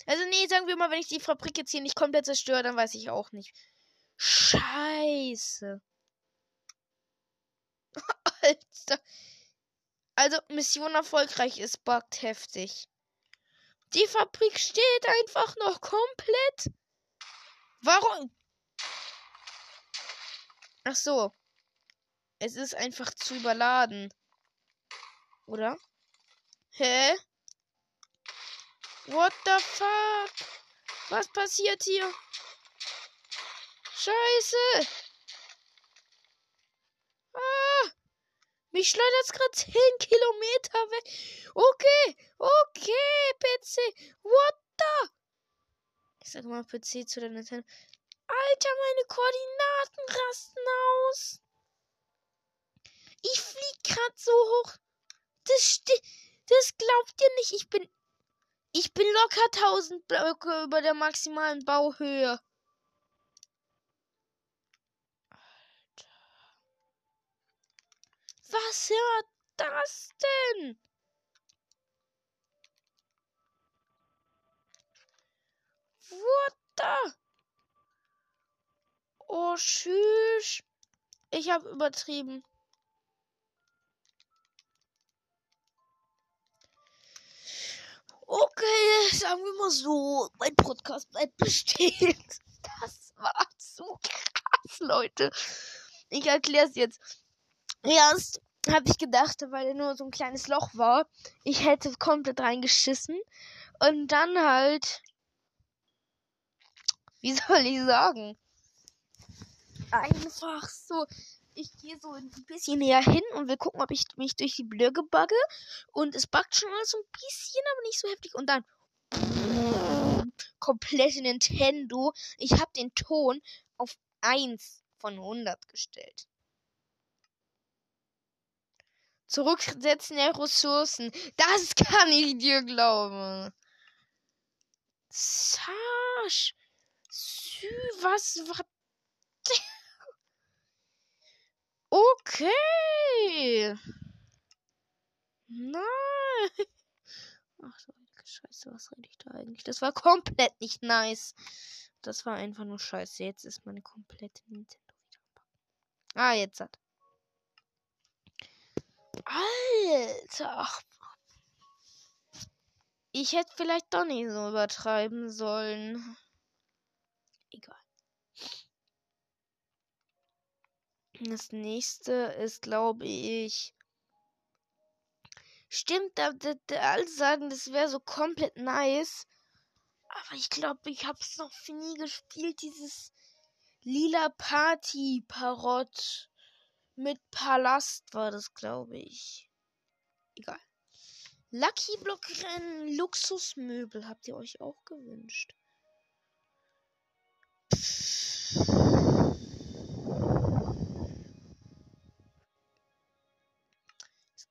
Also, nee, sagen wir mal, wenn ich die Fabrik jetzt hier nicht komplett zerstöre, dann weiß ich auch nicht. Scheiße. [laughs] Also, Mission erfolgreich ist buggt heftig. Die Fabrik steht einfach noch komplett. Warum? Ach so. Es ist einfach zu überladen. Oder? Hä? What the fuck? Was passiert hier? Scheiße! Ah! Mich schleudert gerade 10 Kilometer weg. Okay, okay, PC. What the? Ich sag mal PC zu der Nintendo. Alter, meine Koordinaten rasten aus. Ich flieg grad so hoch. Das, das glaubt ihr nicht. Ich bin. Ich bin locker 1000 Blöcke über der maximalen Bauhöhe. Was hört das denn? What the? Oh, tschüss. Ich habe übertrieben. Okay, sagen wir mal so, mein Podcast bleibt bestehen. [laughs] Das war zu krass, Leute. Ich erkläre es jetzt. Erst habe ich gedacht, weil er nur so ein kleines Loch war, ich hätte komplett reingeschissen. Und dann halt. Wie soll ich sagen? Einfach so. Ich gehe so ein bisschen näher hin und will gucken, ob ich mich durch die Blöcke bugge. Und es buggt schon mal so ein bisschen, aber nicht so heftig. Und dann. Komplette Nintendo. Ich habe den Ton auf 1 von 100 gestellt. Zurücksetzen der Ressourcen. Das kann ich dir glauben. Sash. Sü, was war. Okay. Nein. Ach so, Scheiße, was rede ich da eigentlich? Das war komplett nicht nice. Das war einfach nur scheiße. Jetzt ist meine komplette Nintendo wieder. Ah, jetzt hat. Alter. Ich hätte vielleicht doch nicht so übertreiben sollen. Egal. Das nächste ist, glaube ich. Stimmt, da, da, da alle sagen, das wäre so komplett nice. Aber ich glaube, ich habe es noch nie gespielt, dieses lila Party-Parott. Mit Palast war das, glaube ich. Egal. Lucky Block Rennen, Luxusmöbel habt ihr euch auch gewünscht. Es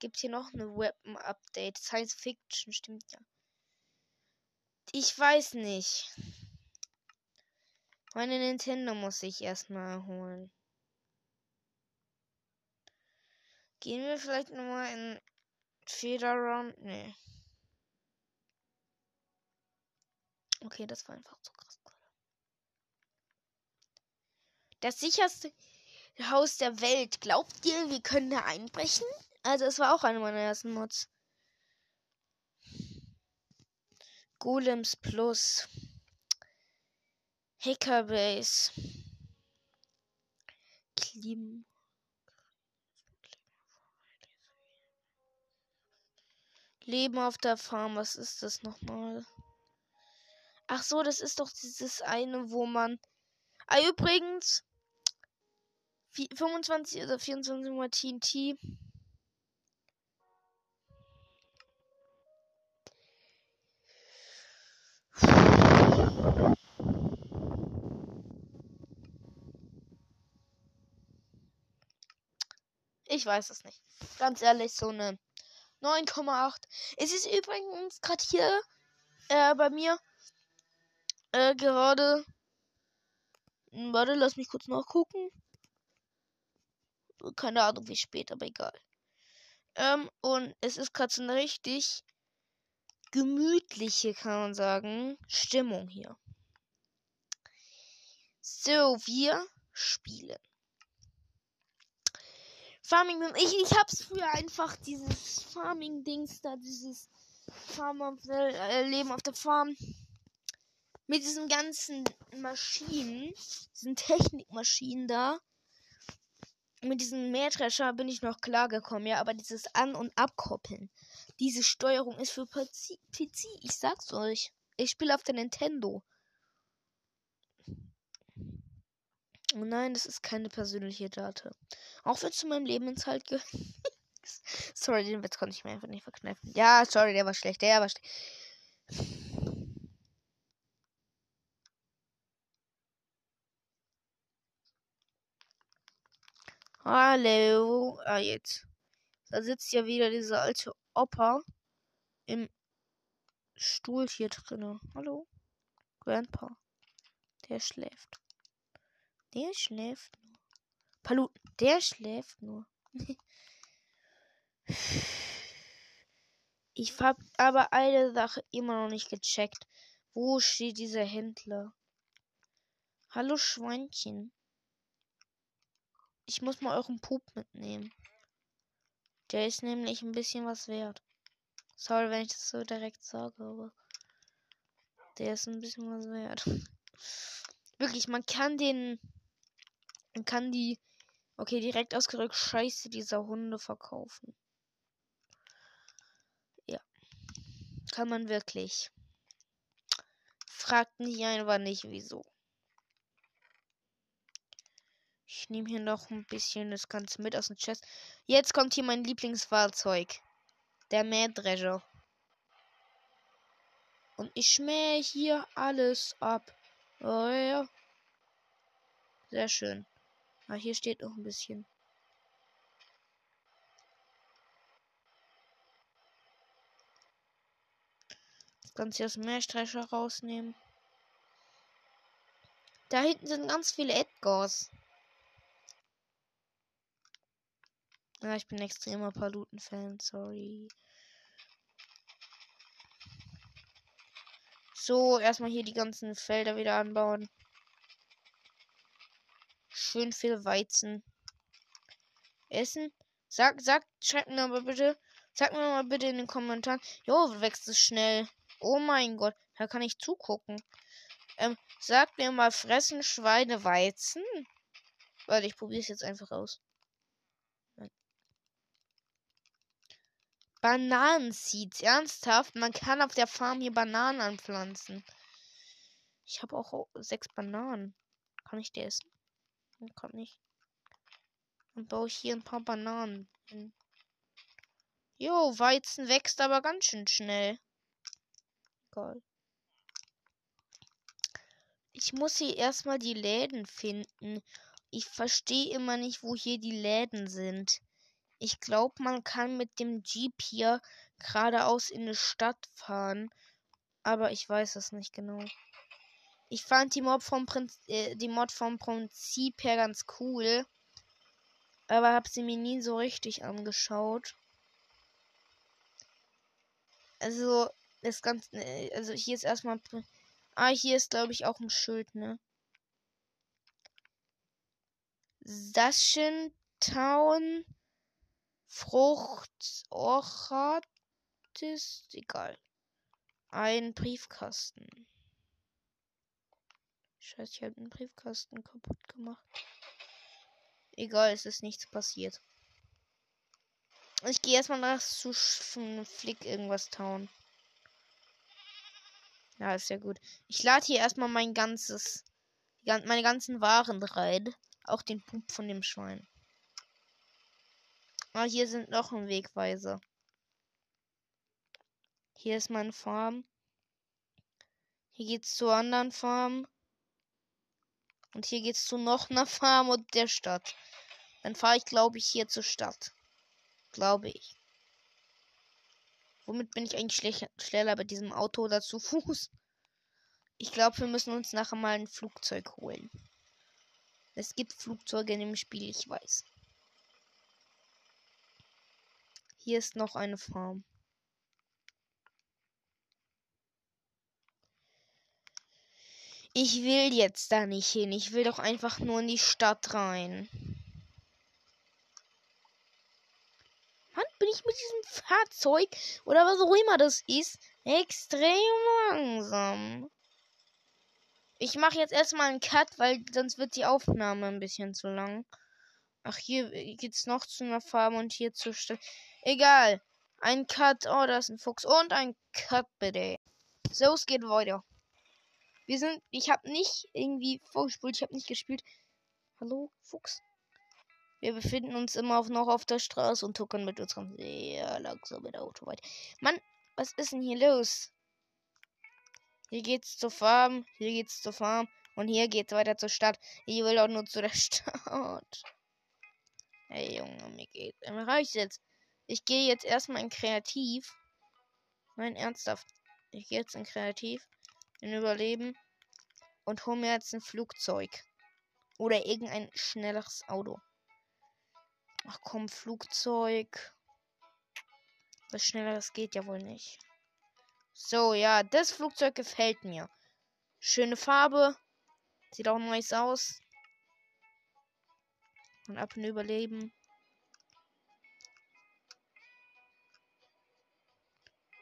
gibt hier noch eine Weapon Update. Science Fiction, stimmt ja. Ich weiß nicht. Meine Nintendo muss ich erstmal holen. Gehen wir vielleicht nochmal in Federround? Nee. Okay, das war einfach zu krass. Das sicherste Haus der Welt. Glaubt ihr, wir können da einbrechen? Also, es war auch eine meiner ersten Mods. Golems Plus. Hackerbase. Klim. Leben auf der Farm, was ist das nochmal? Ach so, das ist doch dieses eine, wo man. Ah, übrigens. 25 oder 24 Mal TNT. Ich weiß es nicht. Ganz ehrlich, so eine 9,8. Es ist übrigens gerade hier äh, bei mir äh, gerade. Hm, warte, lass mich kurz nachgucken. Keine Ahnung, wie spät, aber egal. Ähm, und es ist gerade so eine richtig gemütliche, kann man sagen, Stimmung hier. So, wir spielen. Farming. Ich, ich hab's früher einfach dieses Farming-Dings da, dieses Farm auf der, äh, Leben auf der Farm. Mit diesen ganzen Maschinen, diesen Technikmaschinen da. Mit diesem Mähdrescher bin ich noch klar gekommen, ja, aber dieses An- und Abkoppeln. Diese Steuerung ist für PC, ich sag's euch. Ich spiele auf der Nintendo. Oh nein, das ist keine persönliche Date. Auch wenn zu meinem Lebenshalt gehört. [laughs] sorry, den Witz konnte ich mir einfach nicht verkneifen. Ja, sorry, der war schlecht. Der war schlecht. Hallo. Ah, jetzt. Da sitzt ja wieder dieser alte Opa im Stuhl hier drinne. Hallo? Grandpa. Der schläft. Der schläft nur. Paluten, der schläft nur. [laughs] ich hab aber eine Sache immer noch nicht gecheckt. Wo steht dieser Händler? Hallo Schweinchen. Ich muss mal euren Pup mitnehmen. Der ist nämlich ein bisschen was wert. Sorry, wenn ich das so direkt sage, aber der ist ein bisschen was wert. [laughs] Wirklich, man kann den man kann die, okay, direkt ausgedrückt, Scheiße dieser Hunde verkaufen. Ja. Kann man wirklich. Fragt mich einfach nicht, wieso. Ich nehme hier noch ein bisschen das Ganze mit aus dem Chest. Jetzt kommt hier mein Lieblingsfahrzeug. Der Mähdrescher. Und ich schmähe hier alles ab. Oh ja. Sehr schön. Ah, hier steht noch ein bisschen. Das Ganze aus dem Meerstreicher rausnehmen. Da hinten sind ganz viele Edgars. Ja, ich bin extremer Paluten-Fan, sorry. So, erstmal hier die ganzen Felder wieder anbauen. Schön viel Weizen. Essen. Sag, sag, schreibt mir aber bitte. Sag mir mal bitte in den Kommentaren. Jo, wächst es schnell. Oh mein Gott. Da kann ich zugucken. Ähm, sagt mir mal, fressen Schweine Weizen? Warte, ich probiere es jetzt einfach aus. Bananenseeds. Ernsthaft? Man kann auf der Farm hier Bananen anpflanzen. Ich habe auch sechs Bananen. Kann ich die essen? Kann nicht. Dann baue ich hier ein paar Bananen hin. Jo, Weizen wächst aber ganz schön schnell. Egal. Ich muss hier erstmal die Läden finden. Ich verstehe immer nicht, wo hier die Läden sind. Ich glaube, man kann mit dem Jeep hier geradeaus in die Stadt fahren. Aber ich weiß es nicht genau. Ich fand die Mod vom, Prinz äh, die Mod vom Prinzip her ganz cool. Aber habe sie mir nie so richtig angeschaut. Also, das ganz. Äh, also, hier ist erstmal. Ah, hier ist, glaube ich, auch ein Schild, ne? Saschen Town Frucht Orchat ist egal. Ein Briefkasten. Scheiße, ich habe den Briefkasten kaputt gemacht. Egal, es ist nichts passiert. Ich gehe erstmal nach zu Flick irgendwas tauen. Ja, ist ja gut. Ich lade hier erstmal mein ganzes, meine ganzen Waren rein. Auch den Pup von dem Schwein. Ah, hier sind noch ein Wegweiser. Hier ist meine Farm. Hier geht's zur anderen Farm. Und hier geht's zu noch einer Farm und der Stadt. Dann fahre ich, glaube ich, hier zur Stadt. Glaube ich. Womit bin ich eigentlich schneller bei diesem Auto oder zu Fuß? Ich glaube, wir müssen uns nachher mal ein Flugzeug holen. Es gibt Flugzeuge in dem Spiel, ich weiß. Hier ist noch eine Farm. Ich will jetzt da nicht hin. Ich will doch einfach nur in die Stadt rein. ich mit diesem Fahrzeug oder was auch immer das ist, extrem langsam. Ich mache jetzt erstmal einen Cut, weil sonst wird die Aufnahme ein bisschen zu lang. Ach, hier geht's noch zu einer Farbe und hier zur Stadt. Egal. Ein Cut. Oh, da ist ein Fuchs. Und ein Cut, bitte. So, es geht weiter. Wir sind. Ich habe nicht irgendwie vorgespult. Ich habe nicht gespielt. Hallo, Fuchs? Wir befinden uns immer auf, noch auf der Straße und tuckern mit unserem sehr langsamen Auto weiter. Mann, was ist denn hier los? Hier geht's zur Farm, hier geht's zur Farm und hier geht's weiter zur Stadt. Ich will auch nur zu der [laughs] Stadt. Hey Junge, mir geht. Mir reicht jetzt. Ich gehe jetzt erstmal in Kreativ. Nein, ernsthaft. Ich gehe jetzt in Kreativ, in Überleben und hole mir jetzt ein Flugzeug. Oder irgendein schnelleres Auto. Ach komm, Flugzeug. Was schnelleres geht ja wohl nicht. So, ja, das Flugzeug gefällt mir. Schöne Farbe. Sieht auch nice aus. Und ab und überleben.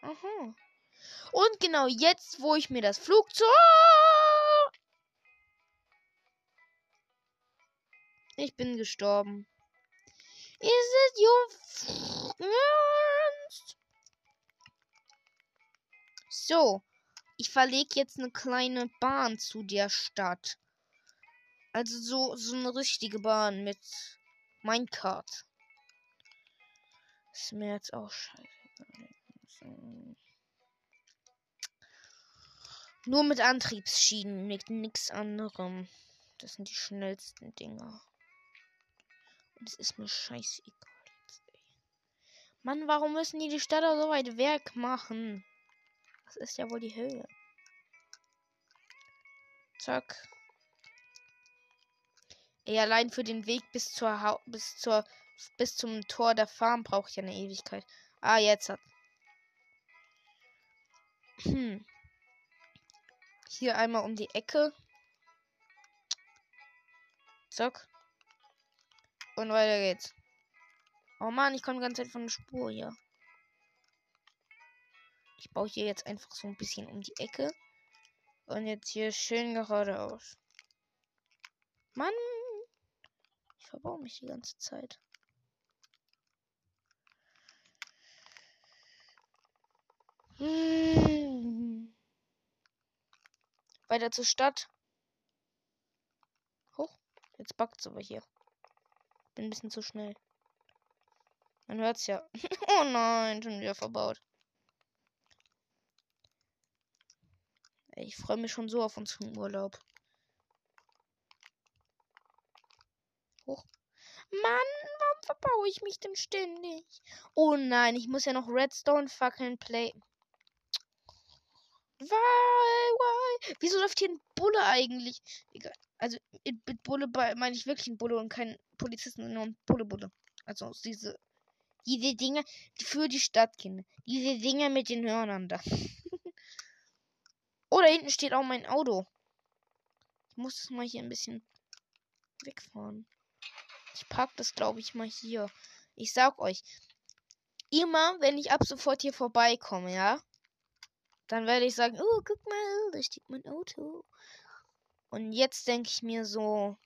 Aha. Und genau jetzt, wo ich mir das Flugzeug. Ich bin gestorben. Is it your ernst? So, ich verlege jetzt eine kleine Bahn zu der Stadt. Also so, so eine richtige Bahn mit Minecart. Ist mir jetzt auch scheiße. Nur mit Antriebsschienen, mit nichts anderem. Das sind die schnellsten Dinger. Das ist mir scheißegal jetzt. Mann, warum müssen die die Stadt so weit weg machen? Das ist ja wohl die Höhe. Zack. Ey, allein für den Weg bis zur ha bis zur bis zum Tor der Farm braucht ja eine Ewigkeit. Ah, jetzt hat. Hm. Hier einmal um die Ecke. Zack. Und weiter geht's. Oh man, ich komme die ganze Zeit von der Spur hier. Ich baue hier jetzt einfach so ein bisschen um die Ecke. Und jetzt hier schön geradeaus. Mann! Ich verbaue mich die ganze Zeit. Hm. Weiter zur Stadt. Hoch. Jetzt backt's aber hier. Bin ein bisschen zu schnell. Man hört's ja. [laughs] oh nein, schon wieder verbaut. Ich freue mich schon so auf unseren Urlaub. Hoch. Mann, warum verbaue ich mich denn ständig? Oh nein, ich muss ja noch Redstone fucking play. Why, why? Wieso läuft hier ein Bulle eigentlich? Egal. Also mit Bulle meine ich wirklich ein Bulle und kein Polizisten, sondern ein Bulle Bulle. Also diese diese Dinge, die für die Stadt gehen. Diese Dinge mit den Hörnern da. [laughs] oh, da hinten steht auch mein Auto. Ich muss es mal hier ein bisschen wegfahren. Ich pack das, glaube ich, mal hier. Ich sag euch, immer wenn ich ab sofort hier vorbeikomme, ja, dann werde ich sagen, oh, guck mal, da steht mein Auto. Und jetzt denke ich mir so,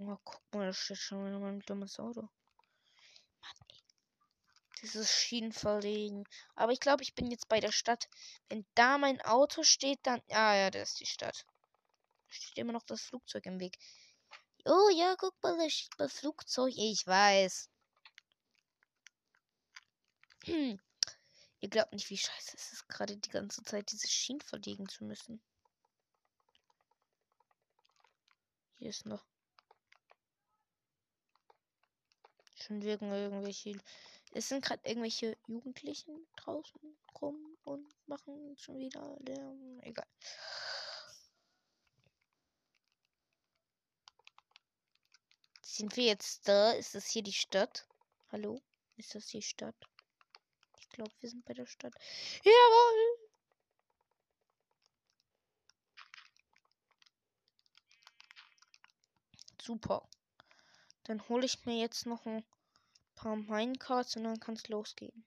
oh, guck mal, da steht schon wieder mein dummes Auto. Mann, ey. Dieses Schienenverlegen. Aber ich glaube, ich bin jetzt bei der Stadt. Wenn da mein Auto steht, dann. Ah ja, da ist die Stadt. Da steht immer noch das Flugzeug im Weg. Oh ja, guck mal, da steht das Flugzeug. Ich weiß. Hm. Ihr glaubt nicht, wie scheiße es ist, gerade die ganze Zeit diese Schienen verlegen zu müssen. Hier ist noch. Schon wirken irgendwelche. Es sind gerade irgendwelche Jugendlichen draußen rum und machen schon wieder Lärm. Egal. Sind wir jetzt da? Ist das hier die Stadt? Hallo? Ist das die Stadt? Glaube, wir sind bei der Stadt. Jawohl! Super. Dann hole ich mir jetzt noch ein paar Minecarts und dann kann es losgehen.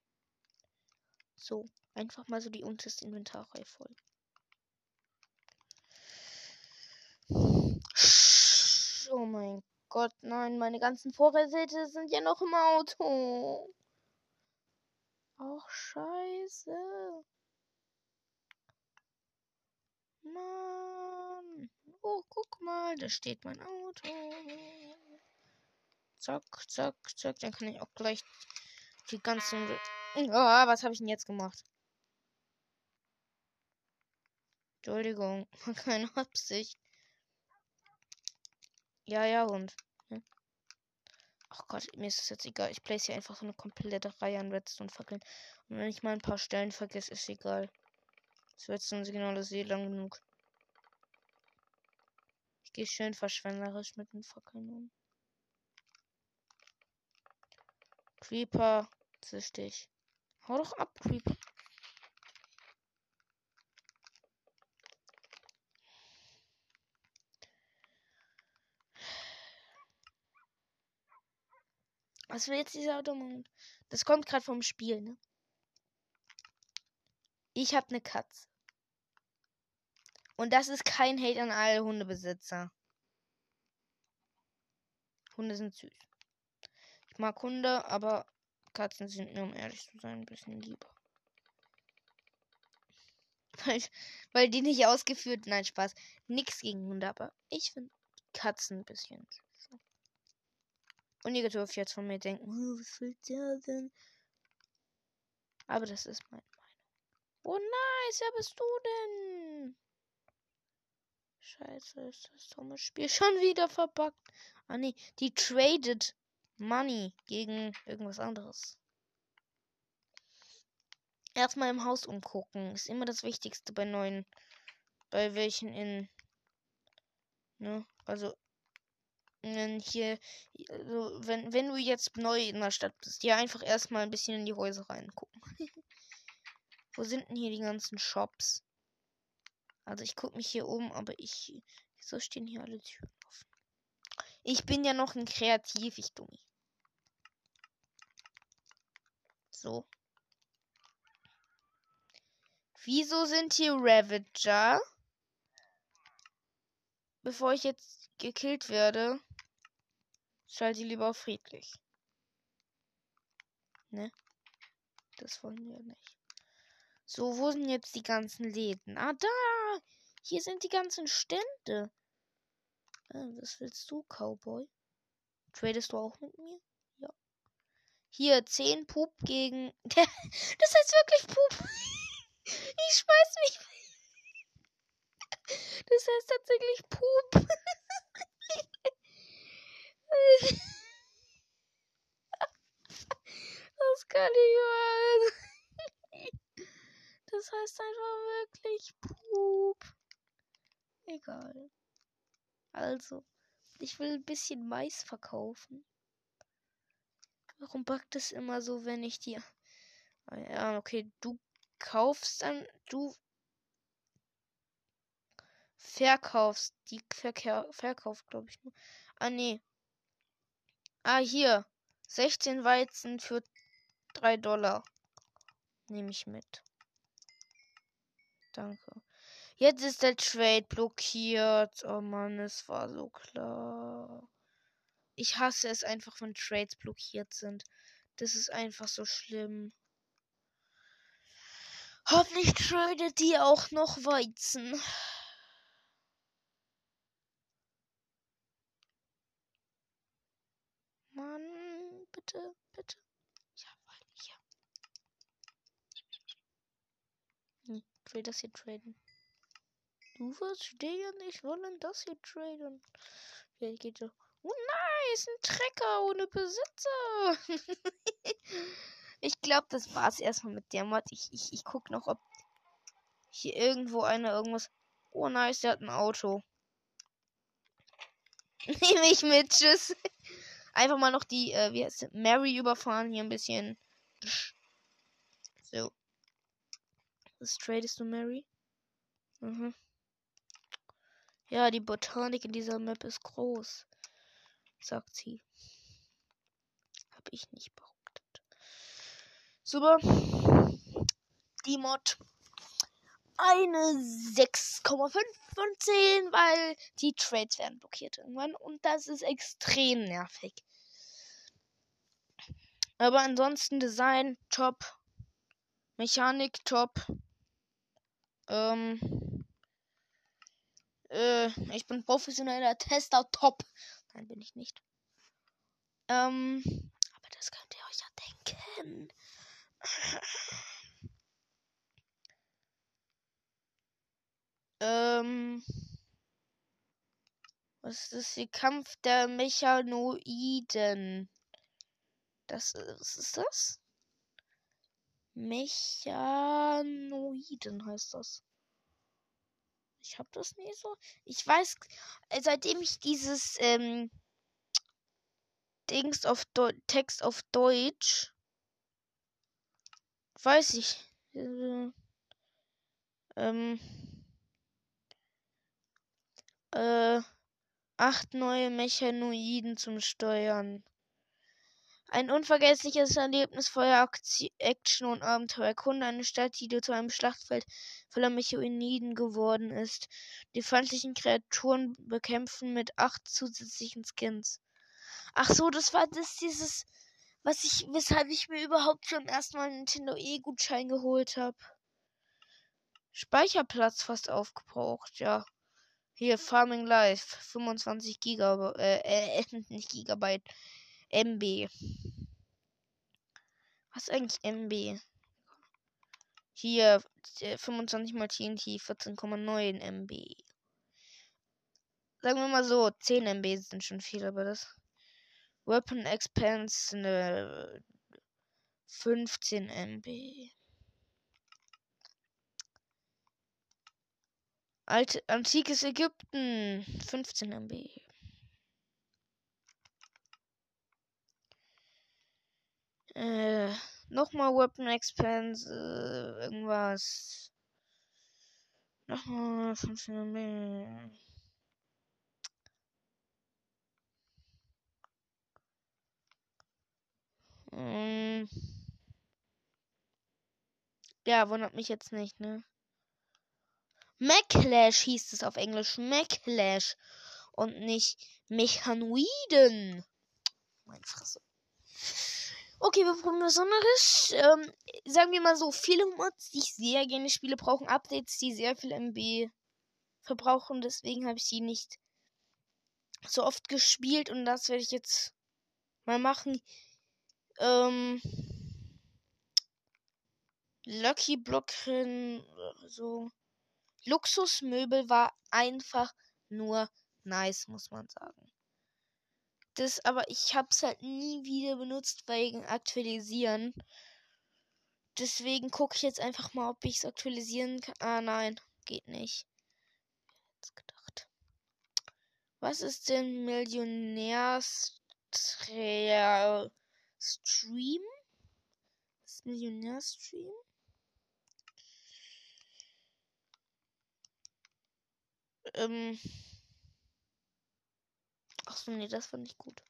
So, einfach mal so die unterste Inventarreihe voll. Oh mein Gott, nein, meine ganzen Vorräte sind ja noch im Auto. Ach, scheiße. Mann. Oh, guck mal, da steht mein Auto. Zack, zack, zack. Dann kann ich auch gleich die ganzen... Oh, was habe ich denn jetzt gemacht? Entschuldigung, [laughs] keine Absicht. Ja, ja, und. Ach Gott, mir ist es jetzt egal. Ich place hier einfach so eine komplette Reihe an Redstone-Fackeln. Und wenn ich mal ein paar Stellen vergesse, ist egal. Das Redstone-Signal ist eh lang genug. Ich gehe schön verschwenderisch mit den Fackeln um. Creeper, zisch dich. Hau doch ab, Creeper. Was will jetzt dieser Automund? Das kommt gerade vom Spiel, ne? Ich habe eine Katze. Und das ist kein Hate an alle Hundebesitzer. Hunde sind süß. Ich mag Hunde, aber Katzen sind mir, um ehrlich zu sein, ein bisschen lieber. [laughs] Weil, weil die nicht ausgeführt. Nein, Spaß. Nix gegen Hunde, aber ich finde Katzen ein bisschen süß. Und ihr dürft jetzt von mir denken, oh, was will der denn? Aber das ist meine Meinung. Oh nice, wer bist du denn? Scheiße, ist das dumme Spiel [laughs] schon wieder verbuggt. Ah nee, die traded Money gegen irgendwas anderes. Erstmal im Haus umgucken. Ist immer das Wichtigste bei neuen. Bei welchen in. Ne? Also hier, also wenn, wenn du jetzt neu in der Stadt bist, ja einfach erstmal ein bisschen in die Häuser reingucken. [laughs] Wo sind denn hier die ganzen Shops? Also ich gucke mich hier um, aber ich. Wieso stehen hier alle Türen offen? Ich bin ja noch ein Kreativ, ich Dummi. So. Wieso sind hier Ravager? Bevor ich jetzt gekillt werde, Schalte lieber auf friedlich. Ne? Das wollen wir nicht. So, wo sind jetzt die ganzen Läden? Ah, da! Hier sind die ganzen Stände. Ah, was willst du, Cowboy? Tradest du auch mit mir? Ja. Hier, 10 Pup gegen. [laughs] das heißt wirklich Pup. [laughs] ich schmeiß mich. Das heißt tatsächlich Pup. [laughs] das kann ich mal. Das heißt einfach wirklich Pup. Egal. Also, ich will ein bisschen Mais verkaufen. Warum backt es immer so, wenn ich dir. Ah ja, okay, du kaufst dann. Du verkaufst. Die Verkehr, verkauft, glaube ich nur. Ah, nee. Ah, hier. 16 Weizen für 3 Dollar. Nehme ich mit. Danke. Jetzt ist der Trade blockiert. Oh Mann, es war so klar. Ich hasse es einfach, wenn Trades blockiert sind. Das ist einfach so schlimm. Hoffentlich tradet die auch noch Weizen. Mann, bitte, bitte. Ja, weil hier. Hm, will das hier traden. Du wirst stehen, ich wollen das hier traden. Vielleicht geht so. Oh nice, ein Trecker ohne Besitzer. [laughs] ich glaube, das war's erstmal mit der Mod. Ich, ich, ich guck noch, ob hier irgendwo einer irgendwas. Oh nice, der hat ein Auto. [laughs] Nehme ich mit, tschüss. Einfach mal noch die, äh, wie heißt Mary überfahren. Hier ein bisschen. Was tradest du, Mary? Mhm. Ja, die Botanik in dieser Map ist groß. Sagt sie. Habe ich nicht behauptet. Super. Die Mod. Eine 6,5 von 10, weil die Trades werden blockiert irgendwann. Und das ist extrem nervig. Aber ansonsten Design top. Mechanik top. Ähm, äh, ich bin professioneller Tester top. Nein, bin ich nicht. Ähm, aber das könnt ihr euch ja denken. ähm, was ist das? Kampf der Mechanoiden. Das, was ist das? Mechanoiden heißt das. Ich hab das nie so. Ich weiß, seitdem ich dieses ähm, Dings auf Deu Text auf Deutsch weiß ich. Äh, ähm, äh, acht neue Mechanoiden zum Steuern. Ein unvergessliches Erlebnis voller Action und Abenteuer. Erkunde eine Stadt, die zu einem Schlachtfeld voller Mechanoiden geworden ist. Die feindlichen Kreaturen bekämpfen mit acht zusätzlichen Skins. Ach so, das war das dieses, was ich, weshalb ich mir überhaupt schon erstmal einen Nintendo E-Gutschein geholt habe. Speicherplatz fast aufgebraucht, ja. Hier, Farming Life, 25 Gigabyte, äh, äh, [laughs] nicht Gigabyte. MB. Was ist eigentlich MB? Hier 25 mal TNT, 14,9 MB. Sagen wir mal so, 10 MB sind schon viel, aber das. Weapon Expense ne 15 MB. Alte, antikes Ägypten 15 MB. Äh, nochmal Weapon Expense, äh, irgendwas. Nochmal 15 mehr. Mm. Ja, wundert mich jetzt nicht, ne? Maclash hieß es auf Englisch. Maclash. Und nicht Mechanoiden. Meine Fresse. Okay, wir brauchen was anderes. Ähm, sagen wir mal so, viele Mods, die ich sehr gerne spiele, brauchen Updates, die sehr viel MB verbrauchen. Deswegen habe ich sie nicht so oft gespielt und das werde ich jetzt mal machen. Ähm, Lucky Blocken, so. Luxusmöbel war einfach nur nice, muss man sagen. Das, aber ich hab's halt nie wieder benutzt wegen Aktualisieren. Deswegen gucke ich jetzt einfach mal, ob ich es aktualisieren kann. Ah, nein, geht nicht. Jetzt gedacht. Was ist denn ist Millionärstream? Ähm. Achso, nee, das fand ich gut.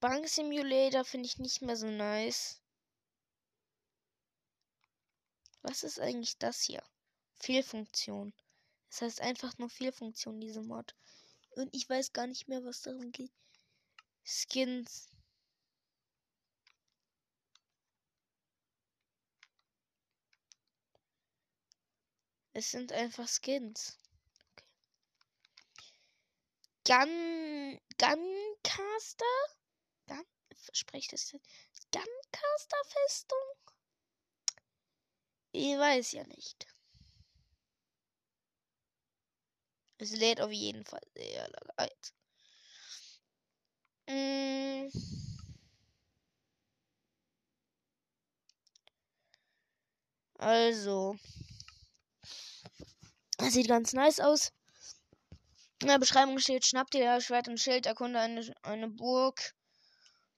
Bank Simulator finde ich nicht mehr so nice. Was ist eigentlich das hier? Fehlfunktion. Das heißt einfach nur Fehlfunktion, diese Mod. Und ich weiß gar nicht mehr, was darum geht. Skins. Es sind einfach Skins. Gun, Guncaster? Gun, spricht das Guncaster Festung? Ich weiß ja nicht. Es lädt auf jeden Fall sehr lange Zeit. Mm. Also. Das sieht ganz nice aus. In der Beschreibung steht, schnapp dir Schwert und Schild, erkunde eine, eine Burg,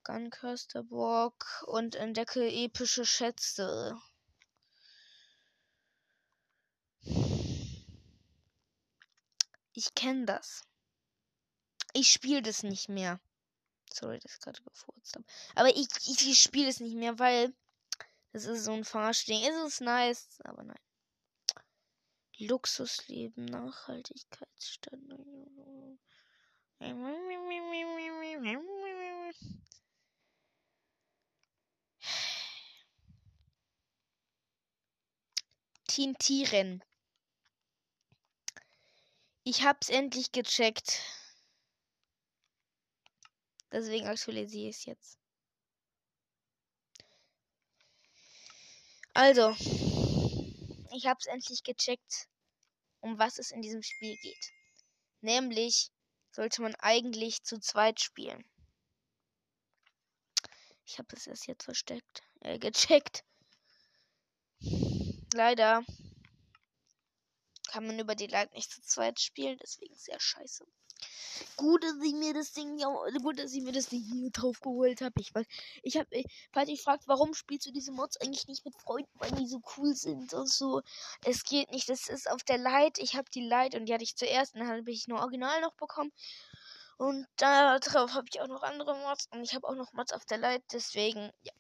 Guncaster Burg und entdecke epische Schätze. Ich kenne das. Ich spiele das nicht mehr. Sorry, dass ich gerade gefurzt habe. Aber ich, ich, ich spiele es nicht mehr, weil das ist so ein Farschding. Es ist nice, aber nein. Luxusleben, Nachhaltigkeitsstandard. Tintieren. Ich hab's endlich gecheckt. Deswegen aktualisiere ich es jetzt. Also, ich hab's endlich gecheckt, um was es in diesem Spiel geht. Nämlich sollte man eigentlich zu zweit spielen. Ich habe es erst jetzt versteckt, äh, gecheckt. Leider kann man über die Light nicht zu zweit spielen, deswegen sehr scheiße. Gut, dass ich mir das Ding, ja, gut, dass ich mir das Ding hier drauf geholt habe. Ich weiß, ich habe, falls ihr fragt, warum spielst du diese Mods eigentlich nicht mit Freunden, weil die so cool sind und so. Es geht nicht, das ist auf der Light. Ich habe die Light und die hatte ich zuerst, und dann habe ich nur Original noch bekommen. Und darauf habe ich auch noch andere Mods und ich habe auch noch Mods auf der Light, deswegen, ja.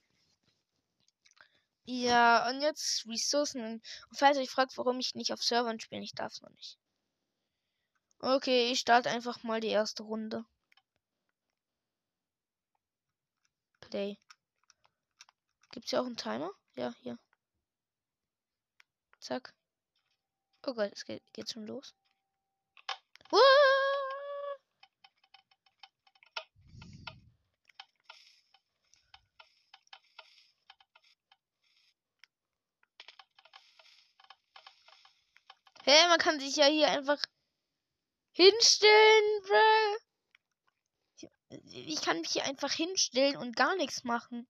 Ja, und jetzt Ressourcen. Und falls ihr euch fragt, warum ich nicht auf Servern spiele, ich darf es noch nicht. Okay, ich starte einfach mal die erste Runde. Play. Gibt's hier auch einen Timer? Ja, hier. Zack. Oh Gott, es geht, geht schon los. Uah! Hä, hey, man kann sich ja hier einfach hinstellen, bruh. Ich kann mich hier einfach hinstellen und gar nichts machen.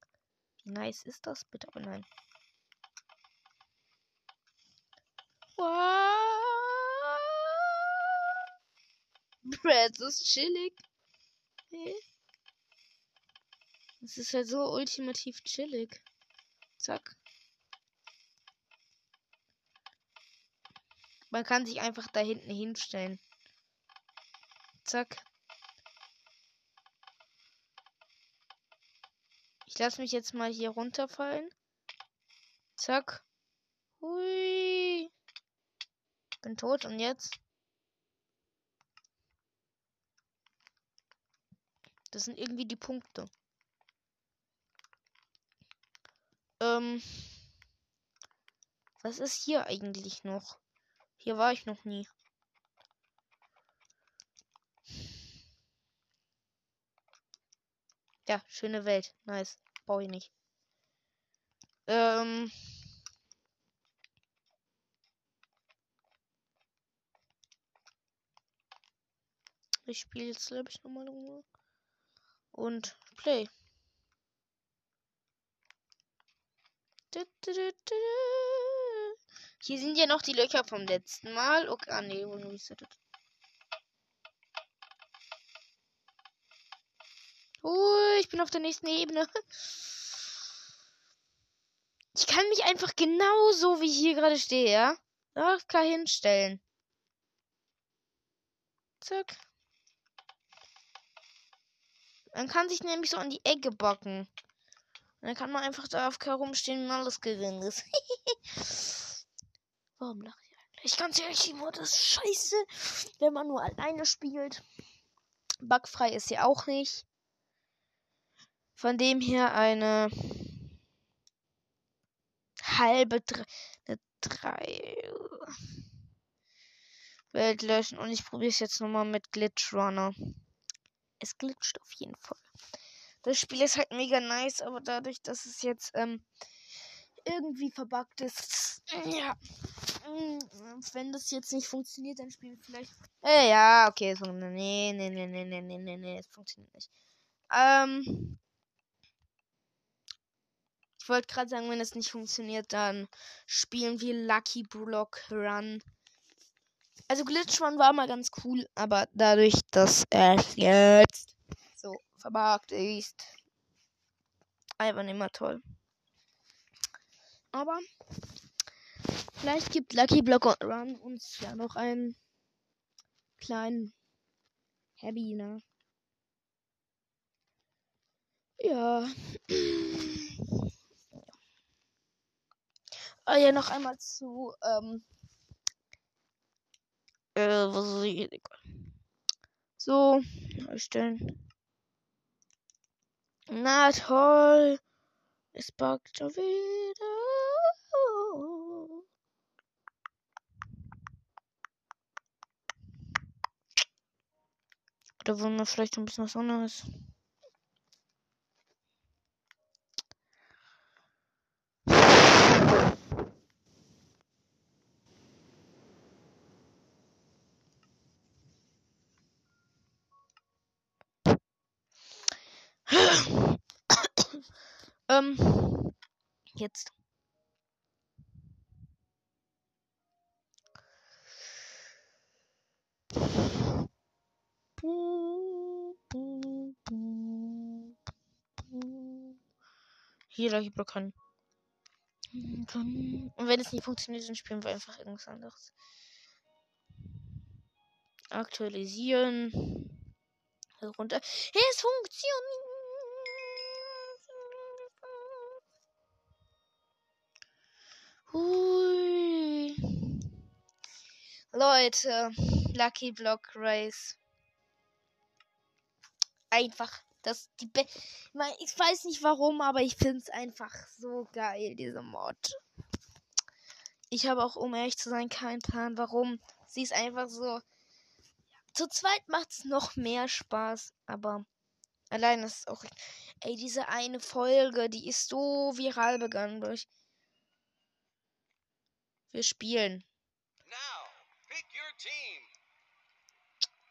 Wie nice ist das bitte? Oh nein. Wow. Bruh, das ist chillig. Es ist halt so ultimativ chillig. Zack. Man kann sich einfach da hinten hinstellen. Zack. Ich lasse mich jetzt mal hier runterfallen. Zack. Hui. Bin tot und jetzt? Das sind irgendwie die Punkte. Ähm. Was ist hier eigentlich noch? Hier war ich noch nie. Ja, schöne Welt. Nice. Brauche ich nicht. Ähm. Ich spiele jetzt, glaube ich, nochmal Und Play. Hier sind ja noch die Löcher vom letzten Mal. Okay, ah, nee, resettet. Oh, ich bin auf der nächsten Ebene. Ich kann mich einfach genauso wie ich hier gerade stehe, ja? Ach, klar hinstellen. Zack. Man kann sich nämlich so an die Ecke bocken. Und dann kann man einfach da auf herumstehen und alles gewinnen ist. [laughs] Warum lache ich eigentlich? Ich kann ehrlich, die Mod ist scheiße, wenn man nur alleine spielt. Bugfrei ist sie auch nicht. Von dem her eine halbe drei, eine drei Welt löschen und ich probiere es jetzt nochmal mit Glitch Runner. Es glitscht auf jeden Fall. Das Spiel ist halt mega nice, aber dadurch, dass es jetzt ähm, irgendwie verbuggt ist, ja, wenn das jetzt nicht funktioniert, dann spielen wir vielleicht. Äh, ja, okay, so, nee, nee, nee, nee, nee, nee, nee, nee, es funktioniert nicht. Ähm, ich wollte gerade sagen, wenn es nicht funktioniert, dann spielen wir Lucky Block Run. Also Glitch Run war mal ganz cool, aber dadurch, dass es jetzt so verbargt ist, einfach nicht mehr toll. Aber vielleicht gibt Lucky Block Run uns ja noch einen kleinen Happy, ne? Ja. [clears throat] Ah ja, noch einmal zu, ähm, äh, was ist ich? So, erstellen. Na toll. Es buggt schon wieder. Oder wollen wir vielleicht ein bisschen was anderes? Ähm, jetzt. Hier Lucky Block kann. Und wenn es nicht funktioniert, dann spielen wir einfach irgendwas anderes. Aktualisieren. Runter. Hey, es funktioniert. Hui. Leute, Lucky Block Race. Einfach das die Be ich weiß nicht warum, aber ich finde es einfach so geil diese Mod. Ich habe auch um ehrlich zu sein keinen Plan, warum. Sie ist einfach so zu zweit macht es noch mehr Spaß, aber allein ist auch ey diese eine Folge, die ist so viral begangen durch wir spielen. Team.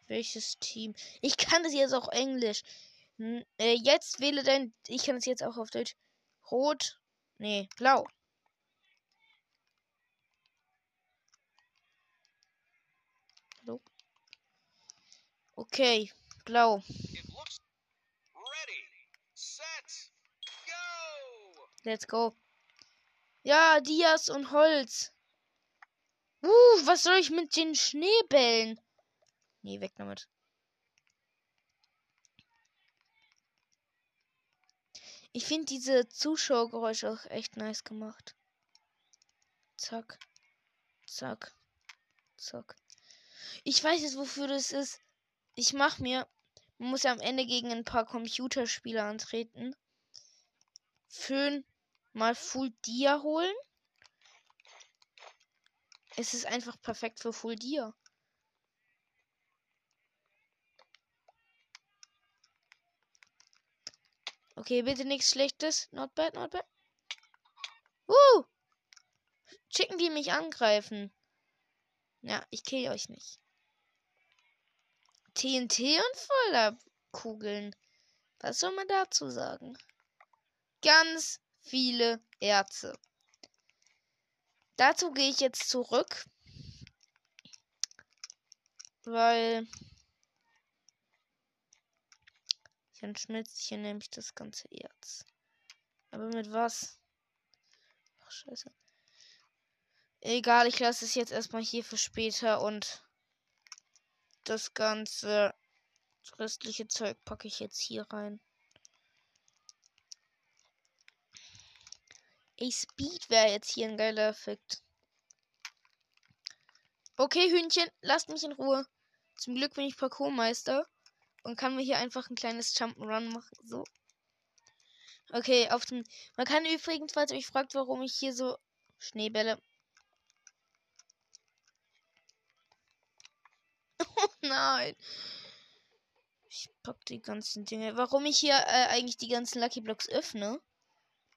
Welches Team? Ich kann das jetzt auch Englisch. Hm, äh, jetzt wähle dein. Ich kann es jetzt auch auf Deutsch. Rot. Nee, blau. Hallo? Okay, blau. Let's go. Ja, Dias und Holz. Uh, was soll ich mit den Schneebällen? Nee, weg damit. Ich finde diese Zuschauergeräusche auch echt nice gemacht. Zack. Zack. Zack. Ich weiß jetzt, wofür das ist. Ich mach mir. Man muss ja am Ende gegen ein paar Computerspieler antreten. Föhn mal Full Dia holen. Es ist einfach perfekt für Full Dia. Okay, bitte nichts Schlechtes. Not bad, not bad. Uh! Schicken die mich angreifen. Ja, ich kill euch nicht. TNT und Feuerkugeln. Was soll man dazu sagen? Ganz viele Erze. Dazu gehe ich jetzt zurück. Weil. Dann schmilzt hier nämlich das ganze Erz. Aber mit was? Ach, scheiße. Egal, ich lasse es jetzt erstmal hier für später und das ganze restliche Zeug packe ich jetzt hier rein. Ey, Speed wäre jetzt hier ein geiler Effekt. Okay, Hühnchen, lasst mich in Ruhe. Zum Glück bin ich Parkourmeister und kann mir hier einfach ein kleines Jump'n'Run machen. So. Okay, auf dem. Man kann übrigens, falls ihr euch fragt, warum ich hier so Schneebälle. [laughs] Oh nein. Ich pack die ganzen Dinge. Warum ich hier äh, eigentlich die ganzen Lucky Blocks öffne?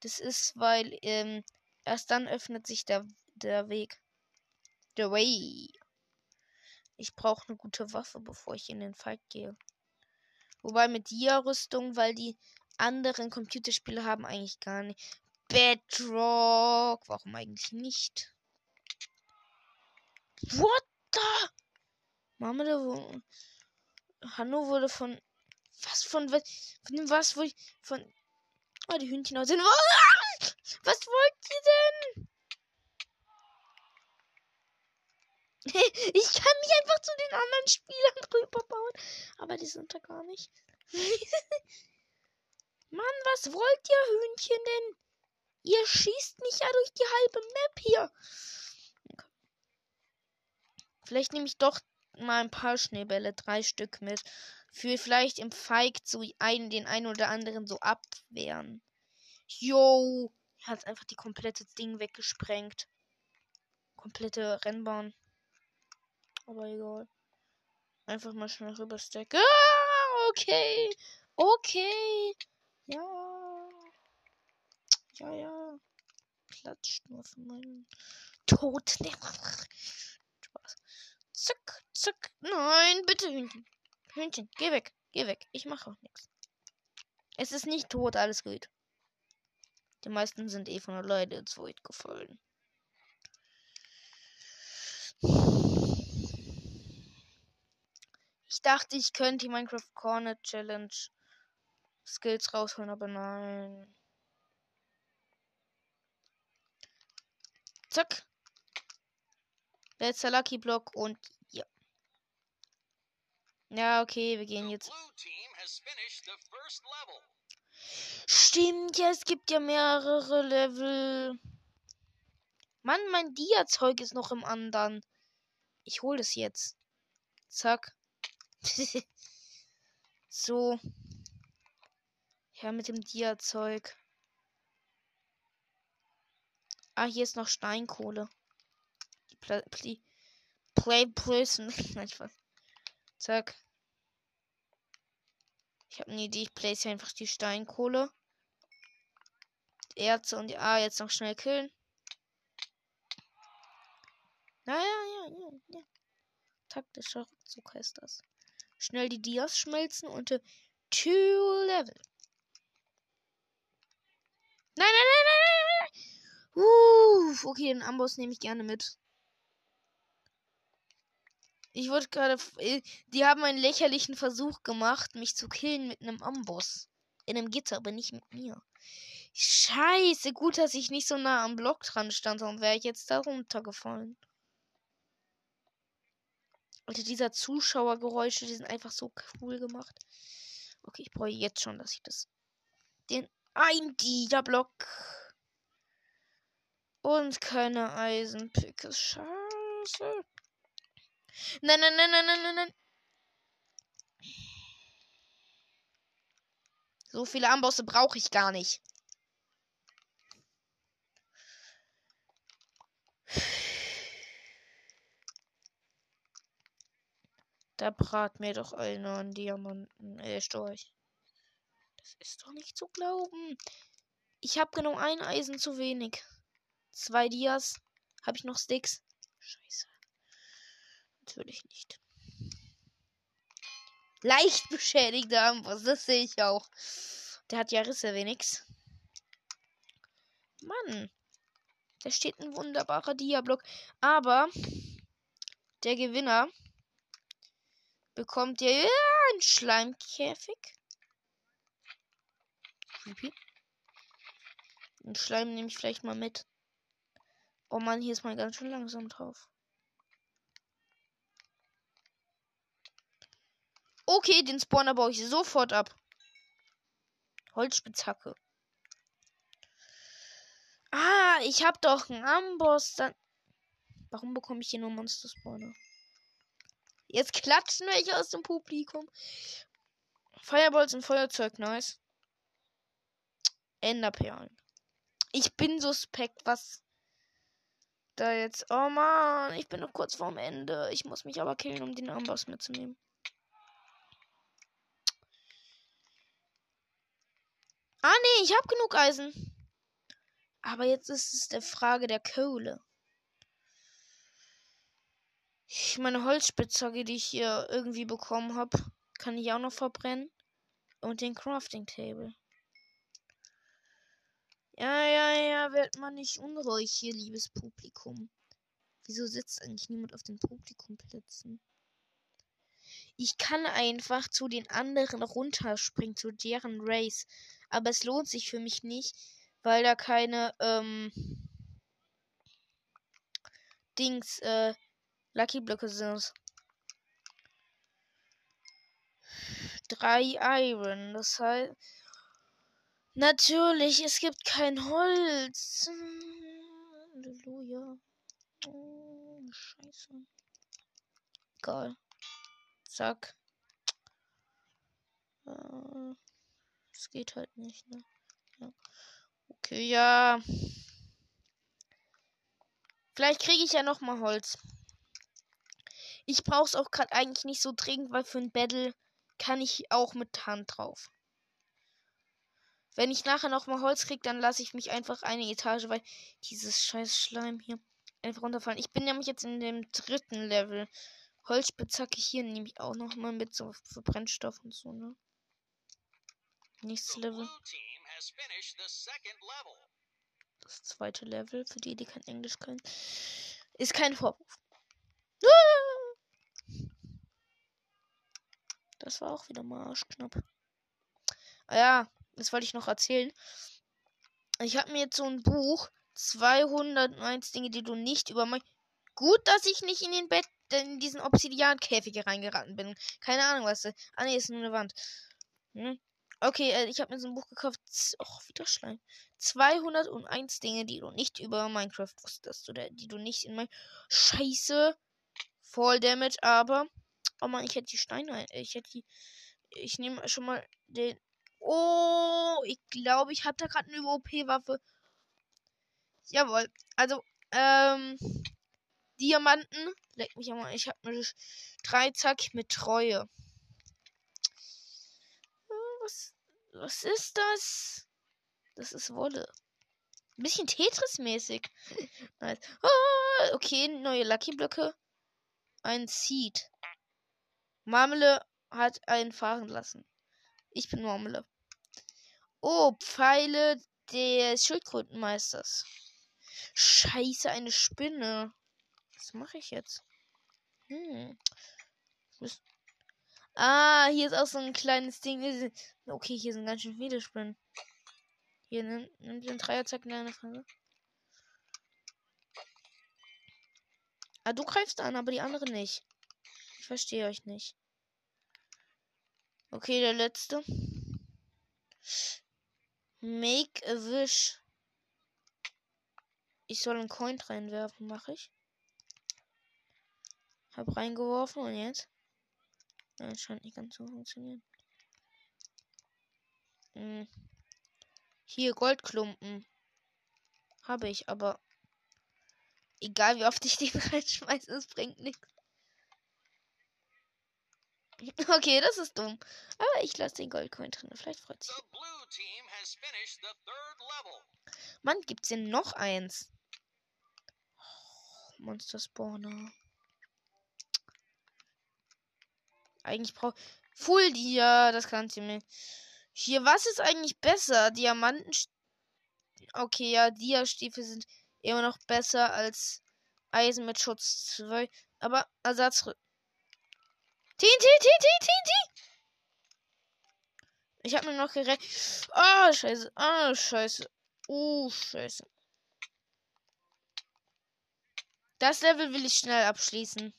Das ist, weil ähm, erst dann öffnet sich der, der Weg. The way. Ich brauche eine gute Waffe, bevor ich in den Fight gehe. Wobei mit Dia-Rüstung, weil die anderen Computerspiele haben eigentlich gar nicht. Bedrock. Warum eigentlich nicht? What the? Mama, da wo. Hanno wurde von. Was von. Von was? Ich. Von. Oh, die Hühnchen aus den. Was wollt ihr denn? [laughs] Ich kann mich einfach zu den anderen Spielern [laughs] drüber bauen. Aber die sind da gar nicht. [laughs] Mann, was wollt ihr, Hühnchen denn? Ihr schießt mich ja durch die halbe Map hier. Vielleicht nehme ich doch mal ein paar Schneebälle, drei Stück mit. Für vielleicht im Feig so einen, den einen oder anderen so abwehren. Yo! Er hat einfach die komplette Ding weggesprengt. Komplette Rennbahn. Aber egal. Einfach mal schnell rüberstecken. Ah, okay. Okay. Ja. Ja, ja. Klatscht nur für meinen Tod. [laughs] Spaß. Zack, zack. Nein, bitte, Hühnchen. Hühnchen, geh weg. Geh weg. Ich mache auch nichts. Es ist nicht tot, alles gut. Die meisten sind eh von alleine ins Void gefallen. Ich dachte, ich könnte die Minecraft Corner Challenge Skills rausholen, aber nein. Zack. Letzter Lucky Block und ja. Okay, wir gehen jetzt. Stimmt, ja, es gibt ja mehrere Level. Mann, mein Dia-Zeug ist noch im anderen. Ich hole es jetzt. Zack. [laughs] so. Ja, mit dem Dia-Zeug. Ah, hier ist noch Steinkohle. Die Pla Pli Play Prison. [laughs] Nein, Spaß. Zack. Ich habe eine Idee. Ich place einfach die Steinkohle. Erze und die Ah, jetzt noch schnell killen. Ja, ja, ja, ja. Taktischer Rückzug heißt das. Schnell die Dias schmelzen und two Level. Nein, nein, nein, nein, nein. Uh, okay, den Amboss nehme ich gerne mit. Ich wurde gerade. Äh, die haben einen lächerlichen Versuch gemacht, mich zu killen mit einem Amboss. In einem Gitter, aber nicht mit mir. Scheiße, gut, dass ich nicht so nah am Block dran stand, sonst wäre ich jetzt da runtergefallen. Alter, dieser Zuschauergeräusche, die sind einfach so cool gemacht. Okay, ich brauche jetzt schon, dass ich das. Den ein Dia-Block. Und keine Eisenpicke. Scheiße. Nein, nein, nein, nein, nein, nein, nein. So viele Ambosse brauche ich gar nicht. Da brat mir doch einer einen Diamanten, äh, Storch. Das ist doch nicht zu glauben. Ich habe genau ein Eisen zu wenig. Zwei Dias. Habe ich noch Sticks? Scheiße. Natürlich nicht. Leicht beschädigter Amboss, das sehe ich auch. Der hat ja Risse wenigstens. Mann. Da steht ein wunderbarer Diablock. Aber der Gewinner bekommt ja einen Schleimkäfig. Den Schleim nehme ich vielleicht mal mit. Oh man, hier ist mal ganz schön langsam drauf. Okay, den Spawner baue ich sofort ab. Holzspitzhacke. Ah, ich habe doch einen Amboss. Dann Warum bekomme ich hier nur Monster Spawner? Jetzt klatschen welche aus dem Publikum. Fireballs und Feuerzeug, nice. Enderperlen. Ich bin suspekt, was da jetzt. Oh man, ich bin noch kurz vorm Ende. Ich muss mich aber killen, um den Amboss mitzunehmen. Ah nee, ich habe genug Eisen. Aber jetzt ist es der Frage der Kohle. Ich meine Holzspitzhacke, die ich hier irgendwie bekommen habe, kann ich auch noch verbrennen. Und den Crafting Table. Ja, ja, ja, wird man nicht unruhig hier, liebes Publikum. Wieso sitzt eigentlich niemand auf den Publikumplätzen? Ich kann einfach zu den anderen runterspringen, zu deren Race. Aber es lohnt sich für mich nicht, weil da keine, ähm, Dings, äh, Lucky Blöcke sind. Drei Iron, das heißt. Natürlich, es gibt kein Holz. Halleluja. Oh, scheiße. Egal. Zack. Äh, es geht halt nicht, ne? Ja. Okay, ja. Vielleicht kriege ich ja noch mal Holz. Ich brauche es auch gerade eigentlich nicht so dringend, weil für ein Battle kann ich auch mit Hand drauf. Wenn ich nachher noch mal Holz kriege, dann lasse ich mich einfach eine Etage, weil dieses scheiß Schleim hier einfach runterfallen. Ich bin nämlich jetzt in dem dritten Level. Holzspitzhacke hier nehme ich auch noch mal mit so für Brennstoff und so, ne? Nächstes Level. Das zweite Level, für die, die kein Englisch können. Ist kein Vorwurf. Das war auch wieder mal arschknapp. Ah ja, das wollte ich noch erzählen. Ich habe mir jetzt so ein Buch 201 Dinge, die du nicht über mein. Gut, dass ich nicht in den Bett in diesen Obsidian-Käfig reingeraten bin. Keine Ahnung, was. Ah, nee, ist nur eine Wand. Hm? Okay, äh, ich habe mir so ein Buch gekauft. Och, wieder Schleim. 201 Dinge, die du nicht über Minecraft wusstest. Oder die du nicht in mein. Scheiße. Fall Damage, aber. Oh man, ich hätte die Steine. Ich hätte die. Ich nehme schon mal den. Oh, ich glaube, ich hatte gerade eine OP-Waffe. Jawohl. Also, ähm. Diamanten. Leck mich einmal. Ich habe eine Dreizack mit Treue. Was, was ist das? Das ist Wolle. Ein bisschen Tetris-mäßig. [laughs] nice. oh, okay, neue Lucky-Blöcke. Ein Seed. Marmele hat einen fahren lassen. Ich bin Marmele. Oh, Pfeile des Schildkrötenmeisters. Scheiße, eine Spinne. Was mache ich jetzt? Hm. Ah, hier ist auch so ein kleines Ding. Okay, hier sind ganz schön viele Spinnen. Hier, nimm, nimm den Dreierzack kleine Frage. Ah, du greifst an, aber die andere nicht. Ich verstehe euch nicht. Okay, der letzte. Make a wish. Ich soll einen Coin reinwerfen, mache ich. Hab reingeworfen und jetzt? Ja, das scheint nicht ganz zu funktionieren. Hm. Hier Goldklumpen. Habe ich, aber egal wie oft ich den [laughs] reinschmeiße, es bringt nichts. [laughs] Okay, das ist dumm. Aber ich lasse den Goldcoin drin. Vielleicht freut sich. Mann, gibt's denn noch eins? Oh, Monster Spawner. Eigentlich braucht. Full Dia, das kann sie mir. Hier, was ist eigentlich besser? Diamanten. Okay, ja, Dia-Stiefel sind immer noch besser als Eisen mit Schutz 2. Aber Ersatz. TNT, TNT, TNT! Ich hab mir noch gerettet. Ah, oh, scheiße. Oh, scheiße. Uh, scheiße. Das Level will ich schnell abschließen.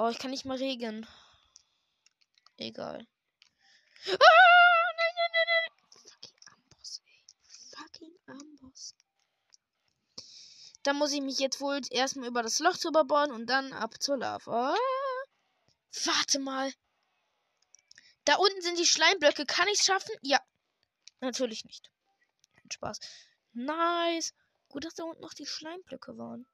Oh, ich kann nicht mal regen. Egal. Ah, nein, nein, nein, nein. Fucking Amboss, ey. Fucking Amboss. Da muss ich mich jetzt wohl erstmal über das Loch drüber bauen und dann ab zur Lava. Ah. Warte mal. Da unten sind die Schleimblöcke. Kann ich es schaffen? Ja. Natürlich nicht. Spaß. Nice. Gut, dass da unten noch die Schleimblöcke waren.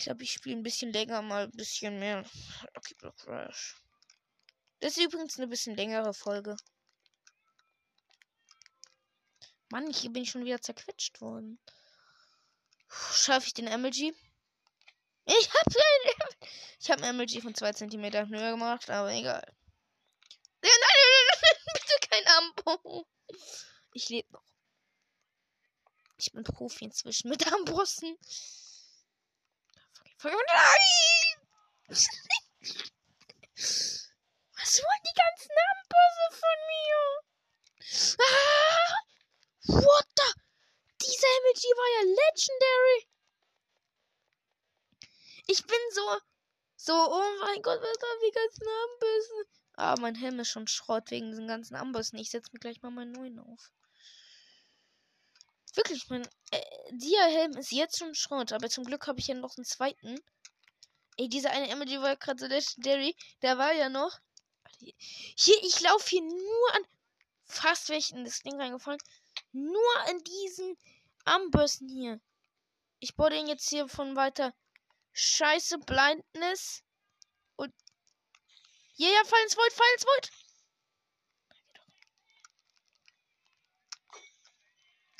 Ich glaube, ich spiele ein bisschen länger, mal ein bisschen mehr Lucky Block Crash. Das ist übrigens eine bisschen längere Folge. Mann, hier bin ich schon wieder zerquetscht worden. Schaffe ich den MLG? Ich hab Ich habe MLG von 2 cm höher gemacht, aber egal. Nein, nein, nein, nein, bitte kein Ambo. Ich lebe noch. Ich bin Profi inzwischen mit Ambossen. Nein! Was wollen die ganzen Ambosse von mir? Ah! What the? Dieser MLG war ja legendary. Ich bin so So, oh mein Gott, was haben die ganzen Ambussen? Ah, mein Helm ist schon Schrott wegen diesen ganzen Ambussen. Ich setze mir gleich mal meinen neuen auf. Wirklich, mein äh, Dia-Helm ist jetzt schon Schrott, aber zum Glück habe ich ja noch einen zweiten. Ey, dieser eine Emoji war gerade so legendary. Der war ja noch. Hier, ich laufe hier nur an. Fast wäre ich in das Ding reingefallen. Nur an diesen Armbürsten hier. Ich baue den jetzt hier von weiter. Scheiße, Blindness. Und. Ja, ja, fall ins Void, fall ins Void.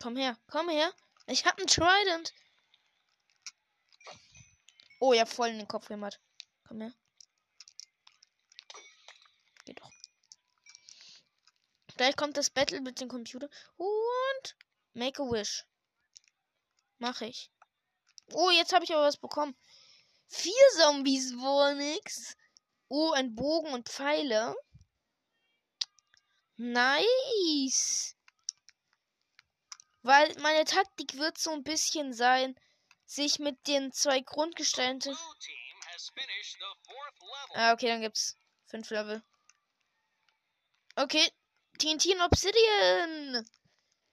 Komm her, komm her. Ich hab einen Trident. Oh, ja, voll in den Kopf gemacht. Komm her. Geht doch. Gleich kommt das Battle mit dem Computer. Und make a wish. Mach ich. Oh, jetzt habe ich aber was bekommen. Vier Zombies wohl nix. Oh, ein Bogen und Pfeile. Nice. Weil meine Taktik wird so ein bisschen sein, sich mit den zwei Grundgestalten. Ah, okay, dann gibt's fünf Level. Okay, TNT und Obsidian.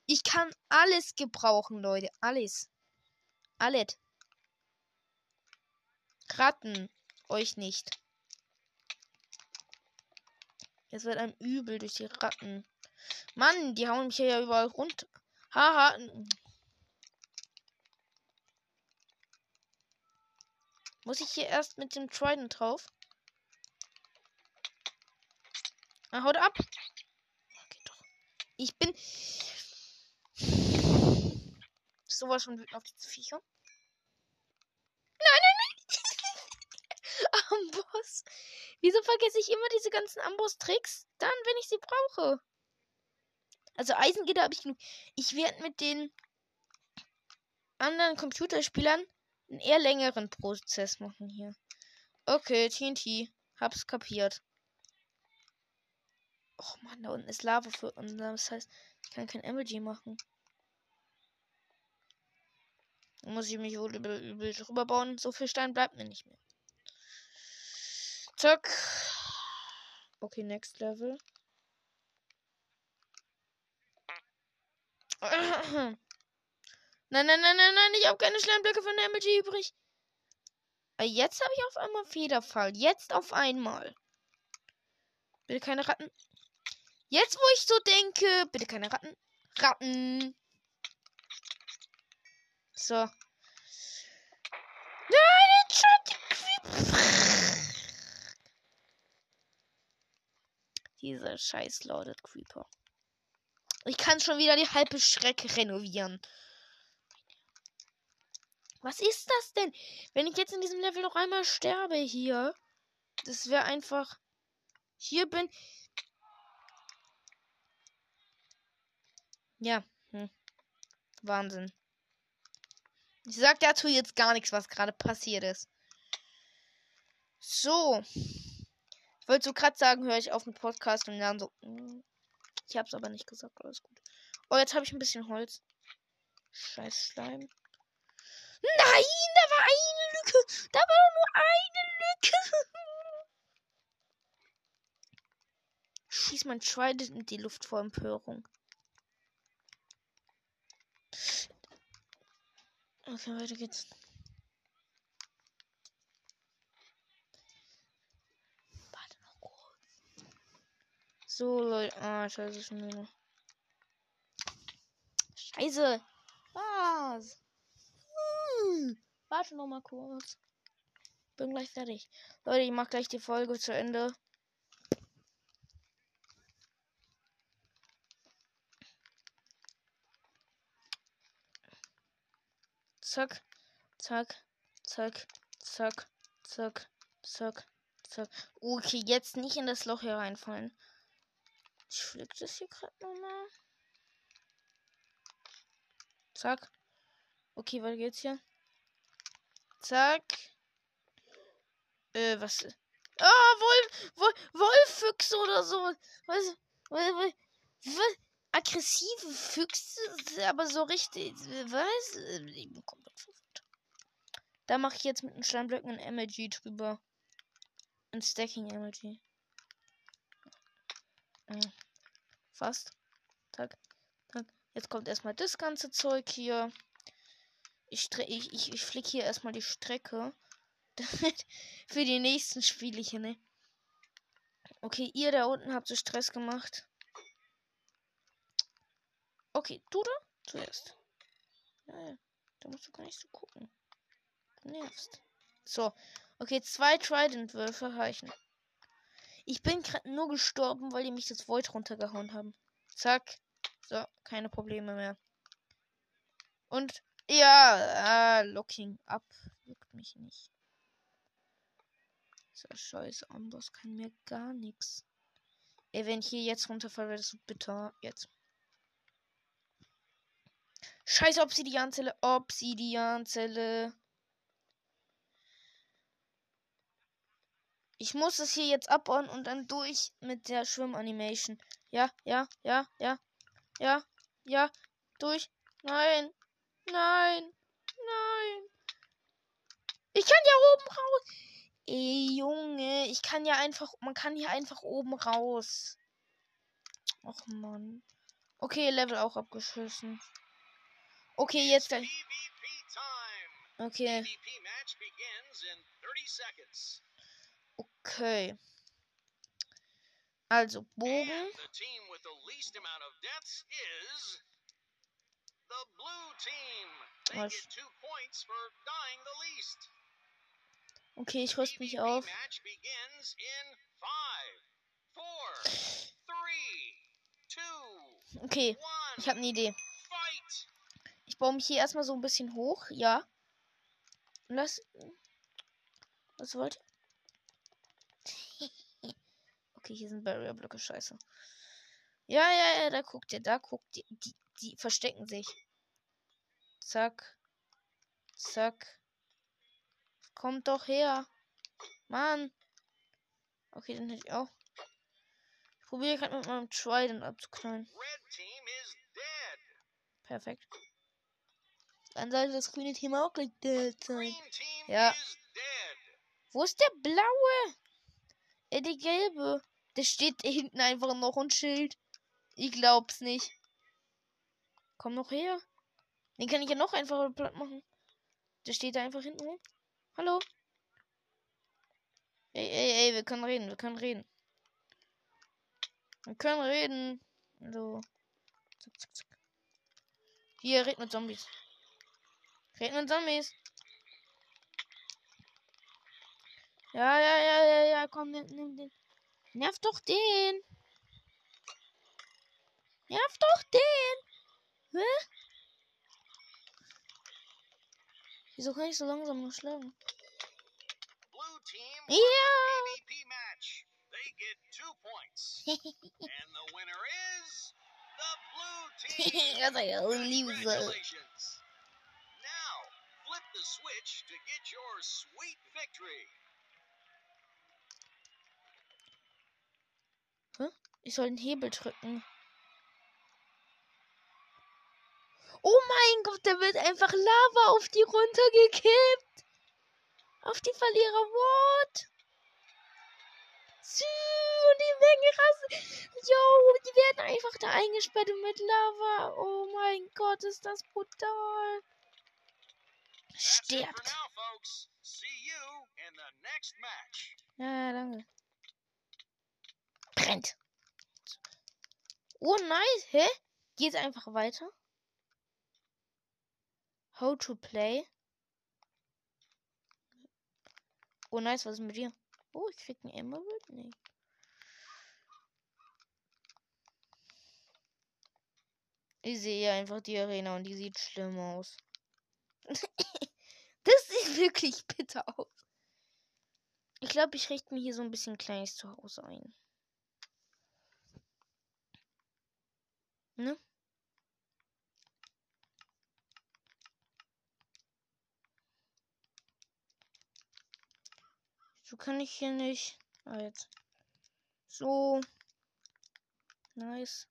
Ich kann alles gebrauchen, Leute. Alles. Alles. Ratten. Euch nicht. Es wird einem übel durch die Ratten. Mann, die hauen mich hier ja überall runter. Haha. Muss ich hier erst mit dem Trident drauf? Ah, haut ab. Okay, doch. Ich bin sowas schon wütend auf diese Viecher. Nein, nein, nein. [laughs] Amboss. Wieso vergesse ich immer diese ganzen Amboss-Tricks? Dann, wenn ich sie brauche. Also Eisengitter habe ich genug. Ich werde mit den anderen Computerspielern einen eher längeren Prozess machen hier. Okay, TNT. Hab's kapiert. Oh man, da unten ist Lava für uns. Das heißt, ich kann kein Emoji machen. Da muss ich mich wohl übel, übel drüber bauen. So viel Stein bleibt mir nicht mehr. Zack. Okay, next level. [coughs] Nein, nein, nein, nein, nein, ich habe keine Schleimblöcke von der MLG übrig. Ah, jetzt habe ich auf einmal Federfall. Jetzt auf einmal. Bitte keine Ratten. Jetzt, wo ich so denke, bitte keine Ratten. Ratten. So. Nein, Creeper. Dieser scheiß Loaded Creeper. Ich kann schon wieder die halbe Strecke renovieren. Was ist das denn? Wenn ich jetzt in diesem Level noch einmal sterbe hier. Das wäre einfach. Hier bin. Ja. Hm. Wahnsinn. Ich sag dazu jetzt gar nichts, was gerade passiert ist. So. Ich wollte so gerade sagen, höre ich auf den Podcast und dann so. Ich hab's aber nicht gesagt, alles gut. Oh, jetzt habe ich ein bisschen Holz. Scheiß Schleim. Nein, da war eine Lücke. Da war nur eine Lücke. [laughs] Schieß mein Trident in die Luft vor Empörung. Okay, weiter geht's. Warte noch kurz. So, Leute. Ah, scheiße, schon wieder. Scheiße. Was? Hm. Warte noch mal kurz. Bin gleich fertig. Leute, ich mach gleich die Folge zu Ende. zack, zack, zack, zack, zack, zack, zack. Okay, jetzt nicht in das Loch hier reinfallen. Ich flieg das hier gerade nochmal. Zack. Okay, weiter geht's hier. Zack. Äh, was? Ah, Wolf, Wolf, Wolffüchse oder so. Was? Was? was? aggressive Füchse, aber so richtig. Was? Da mache ich jetzt mit den Steinblöcken ein MLG drüber. ein Stacking Emoji. Hm. Fast. Tag. Tag. Jetzt kommt erstmal das ganze Zeug hier. Ich, ich, ich, ich flick hier erstmal die Strecke. [laughs] für die nächsten Spiele hier, ne? Okay, ihr da unten habt so Stress gemacht. Okay, du da? Zuerst. Ja, da musst du gar nicht so gucken. Du nervst. So. Okay, zwei Trident-Würfe reichen. Ich bin gerade nur gestorben, weil die mich das Void runtergehauen haben. Zack. So, keine Probleme mehr. Und ja, äh, Locking up. Juckt mich nicht. So scheiße, Amboss kann mir gar nichts. Ey, wenn ich hier jetzt runterfalle, wäre das so bitter. Jetzt. Scheiße, Obsidianzelle. Obsidianzelle. Ich muss es hier jetzt abbauen und dann durch mit der Schwimmanimation. Ja, ja, ja, ja. Ja, ja. Durch. Nein. Nein. Nein. Ich kann ja oben raus. Ey, Junge. Ich kann ja einfach. Man kann hier einfach oben raus. Och, Mann. Okay, Level auch abgeschossen. Okay, jetzt. Okay. Okay. Also Bogen. Okay, ich rüste mich auf. Okay, ich habe eine Idee. Ich baue mich hier erstmal so ein bisschen hoch, ja. Lass. Was wollt Okay, hier sind Barrier-Blöcke, scheiße. Ja, ja, ja, da guckt ihr, da guckt ihr. Die, die verstecken sich. Zack. Zack. Kommt doch her. Mann. Okay, dann hätte ich auch. Ich probiere gerade mit meinem Trident abzuknallen. Perfekt. Dann sollte das grüne Team auch gleich dead sein. Ja. Wo ist der blaue? Äh, der gelbe. Der steht hinten einfach noch ein Schild. Ich glaub's nicht. Komm noch her. Den kann ich ja noch einfacher platt machen. Der steht da einfach hinten rum. Hallo? Ey, ey, ey, wir können reden, wir können reden. Wir können reden. So. Zack, zack, zack. Hier, red mit Zombies. Red mit Zombies. Ja, ja, ja, ja, ja, komm, nimm, nimm den. Nerv doch den. Nerv doch den. Hä? Wieso kann ich so langsam noch schlagen? Ja. That's like a loser. Now, flip the switch to get your sweet victory. Ich soll den Hebel drücken. Oh mein Gott, da wird einfach Lava auf die runtergekippt. Auf die Verlierer. What? Sü, und die Menge rasten. Jo, die werden einfach da eingesperrt mit Lava. Oh mein Gott, ist das brutal. Stirbt. Ja, danke. Brennt. Oh, nice. Hä? Geht einfach weiter? How to play? Oh, nice. Was ist mit dir? Oh, ich krieg ein Emerald? Nee. Ich sehe einfach die Arena und die sieht schlimm aus. [laughs] das sieht wirklich bitter aus. Ich glaube, ich richte mir hier so ein bisschen kleines Zuhause ein. Ne? So kann ich hier nicht. Ah, jetzt. So. Nice.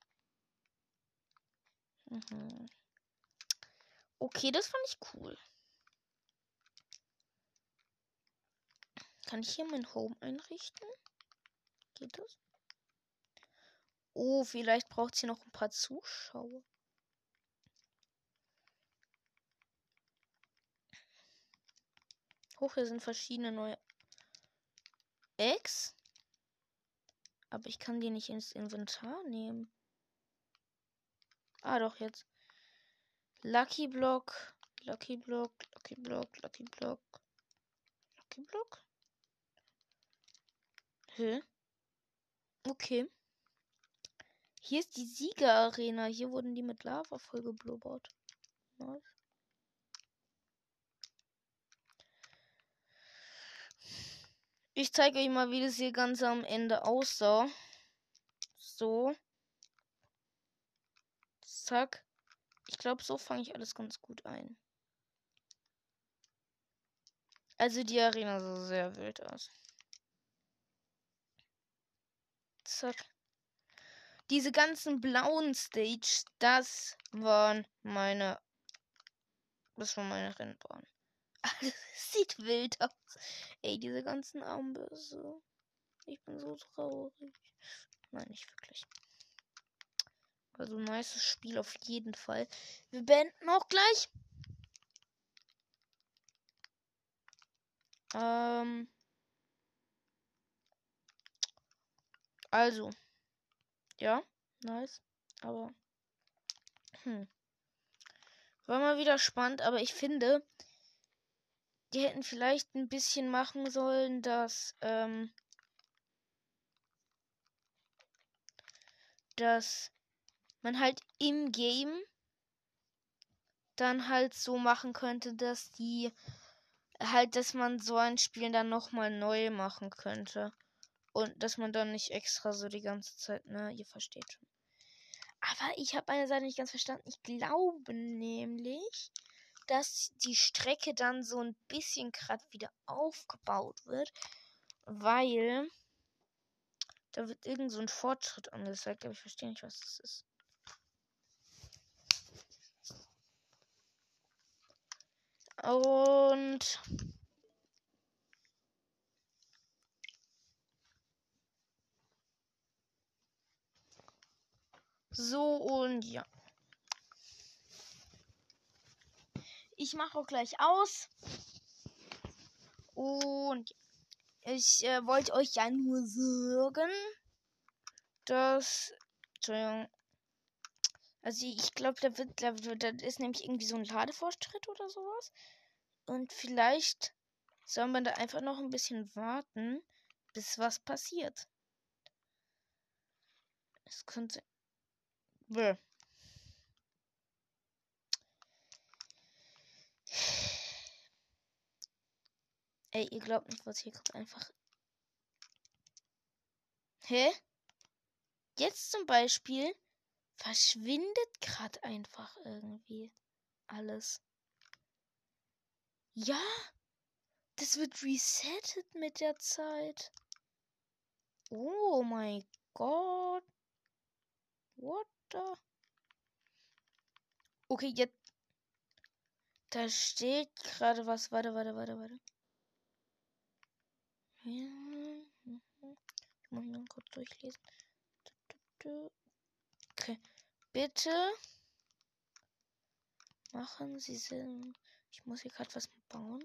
Mhm. Okay, das fand ich cool. Kann ich hier mein Home einrichten? Geht das? Oh, vielleicht braucht sie noch ein paar Zuschauer. Hoch, hier sind verschiedene neue Eggs. Aber ich kann die nicht ins Inventar nehmen. Ah, doch, jetzt. Lucky Block, Lucky Block, Lucky Block, Lucky Block. Lucky Block? Hä? Okay. Hier ist die Siegerarena. Hier wurden die mit Lava vollgeblubbert. Nice. Ich zeige euch mal, wie das hier ganz am Ende aussah. So. Zack. Ich glaube, so fange ich alles ganz gut ein. Also die Arena sah sehr wild aus. Zack. Diese ganzen blauen Stage, das waren meine. Das war meine Rennbahn. [laughs] Sieht wild aus. Ey, diese ganzen Armböse. Ich bin so traurig. Nein, nicht wirklich. Also, nice Spiel auf jeden Fall. Wir beenden auch gleich. Ähm. Also. Ja, nice. Aber. Hm. War mal wieder spannend, aber ich finde, die hätten vielleicht ein bisschen machen sollen, dass, ähm, dass man halt im Game dann halt so machen könnte, dass die halt, dass man so ein Spiel dann nochmal neu machen könnte. Und dass man dann nicht extra so die ganze Zeit, ne, ihr versteht schon. Aber ich habe eine Seite nicht ganz verstanden. Ich glaube nämlich, dass die Strecke dann so ein bisschen gerade wieder aufgebaut wird, weil da wird irgend so ein Fortschritt angezeigt, aber ich verstehe nicht, was das ist. Und so und ja. Ich mache auch gleich aus. Und ich äh, wollte euch ja nur sagen, dass. Entschuldigung. Also ich glaube, da wird, da da ist nämlich irgendwie so ein Ladefortschritt oder sowas. Und vielleicht soll man da einfach noch ein bisschen warten, bis was passiert. Es könnte. Bäh. Ey, ihr glaubt nicht, was hier kommt. Einfach. Hä? Jetzt zum Beispiel verschwindet gerade einfach irgendwie alles. Ja, das wird resettet mit der Zeit. Oh mein Gott. What the? Okay, jetzt. Da steht gerade was. Warte, warte, warte, warte. Ich muss mal kurz durchlesen. Okay. Bitte machen Sie Sinn. Ich muss hier gerade was bauen.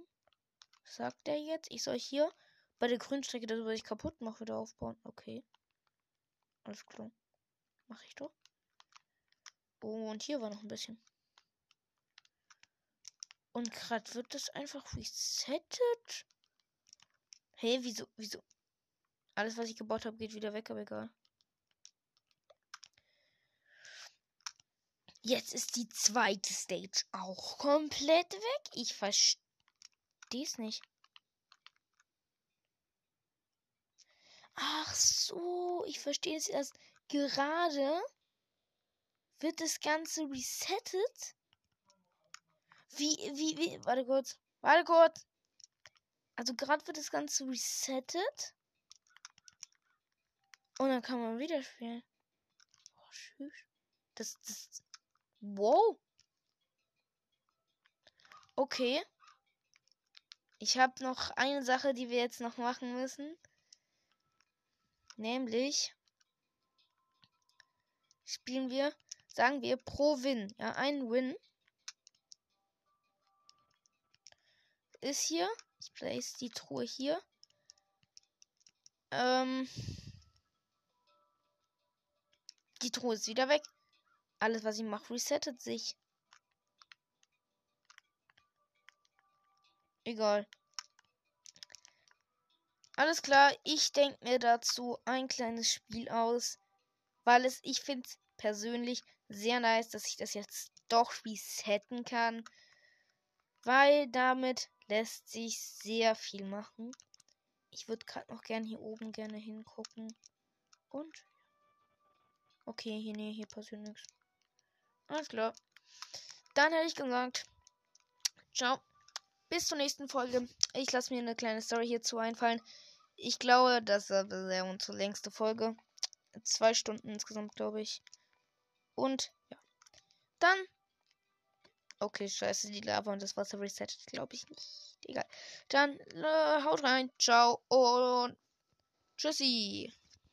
Sagt er jetzt? Ich soll hier bei der Grünstrecke das, was ich kaputt mache, wieder aufbauen. Okay. Alles klar. Mache ich doch. Und hier war noch ein bisschen. Und gerade wird das einfach resettet. Hey, wieso, wieso? Alles, was ich gebaut habe, geht wieder weg, aber egal. Jetzt ist die zweite Stage auch komplett weg. Ich verstehe es nicht. Ach so, ich verstehe es erst. Gerade wird das Ganze resettet. Wie, wie, wie, warte kurz. Warte kurz. Also gerade wird das Ganze resettet. Und dann kann man wieder spielen. Oh, tschüss. Das, das. Wow. Okay. Ich habe noch eine Sache, die wir jetzt noch machen müssen. Nämlich spielen wir, sagen wir, pro Win. Ja, ein Win ist hier. Ich place die Truhe hier. Ähm, die Truhe ist wieder weg. Alles, was ich mache, resettet sich. Egal. Alles klar, ich denke mir dazu ein kleines Spiel aus, weil es, ich finde persönlich sehr nice, dass ich das jetzt doch resetten kann, weil damit lässt sich sehr viel machen. Ich würde gerade noch gern hier oben gerne hingucken. Und? Okay, hier, nee, hier passiert nichts. Alles klar. Dann hätte ich gesagt, ciao bis zur nächsten Folge. Ich lasse mir eine kleine Story hierzu einfallen. Ich glaube, das wäre unsere längste Folge. Zwei Stunden insgesamt, glaube ich. Und ja. Dann. Okay, scheiße, die Lava und das Wasser resettet, glaube ich nicht. Egal. Dann äh, haut rein. Ciao und tschüssi.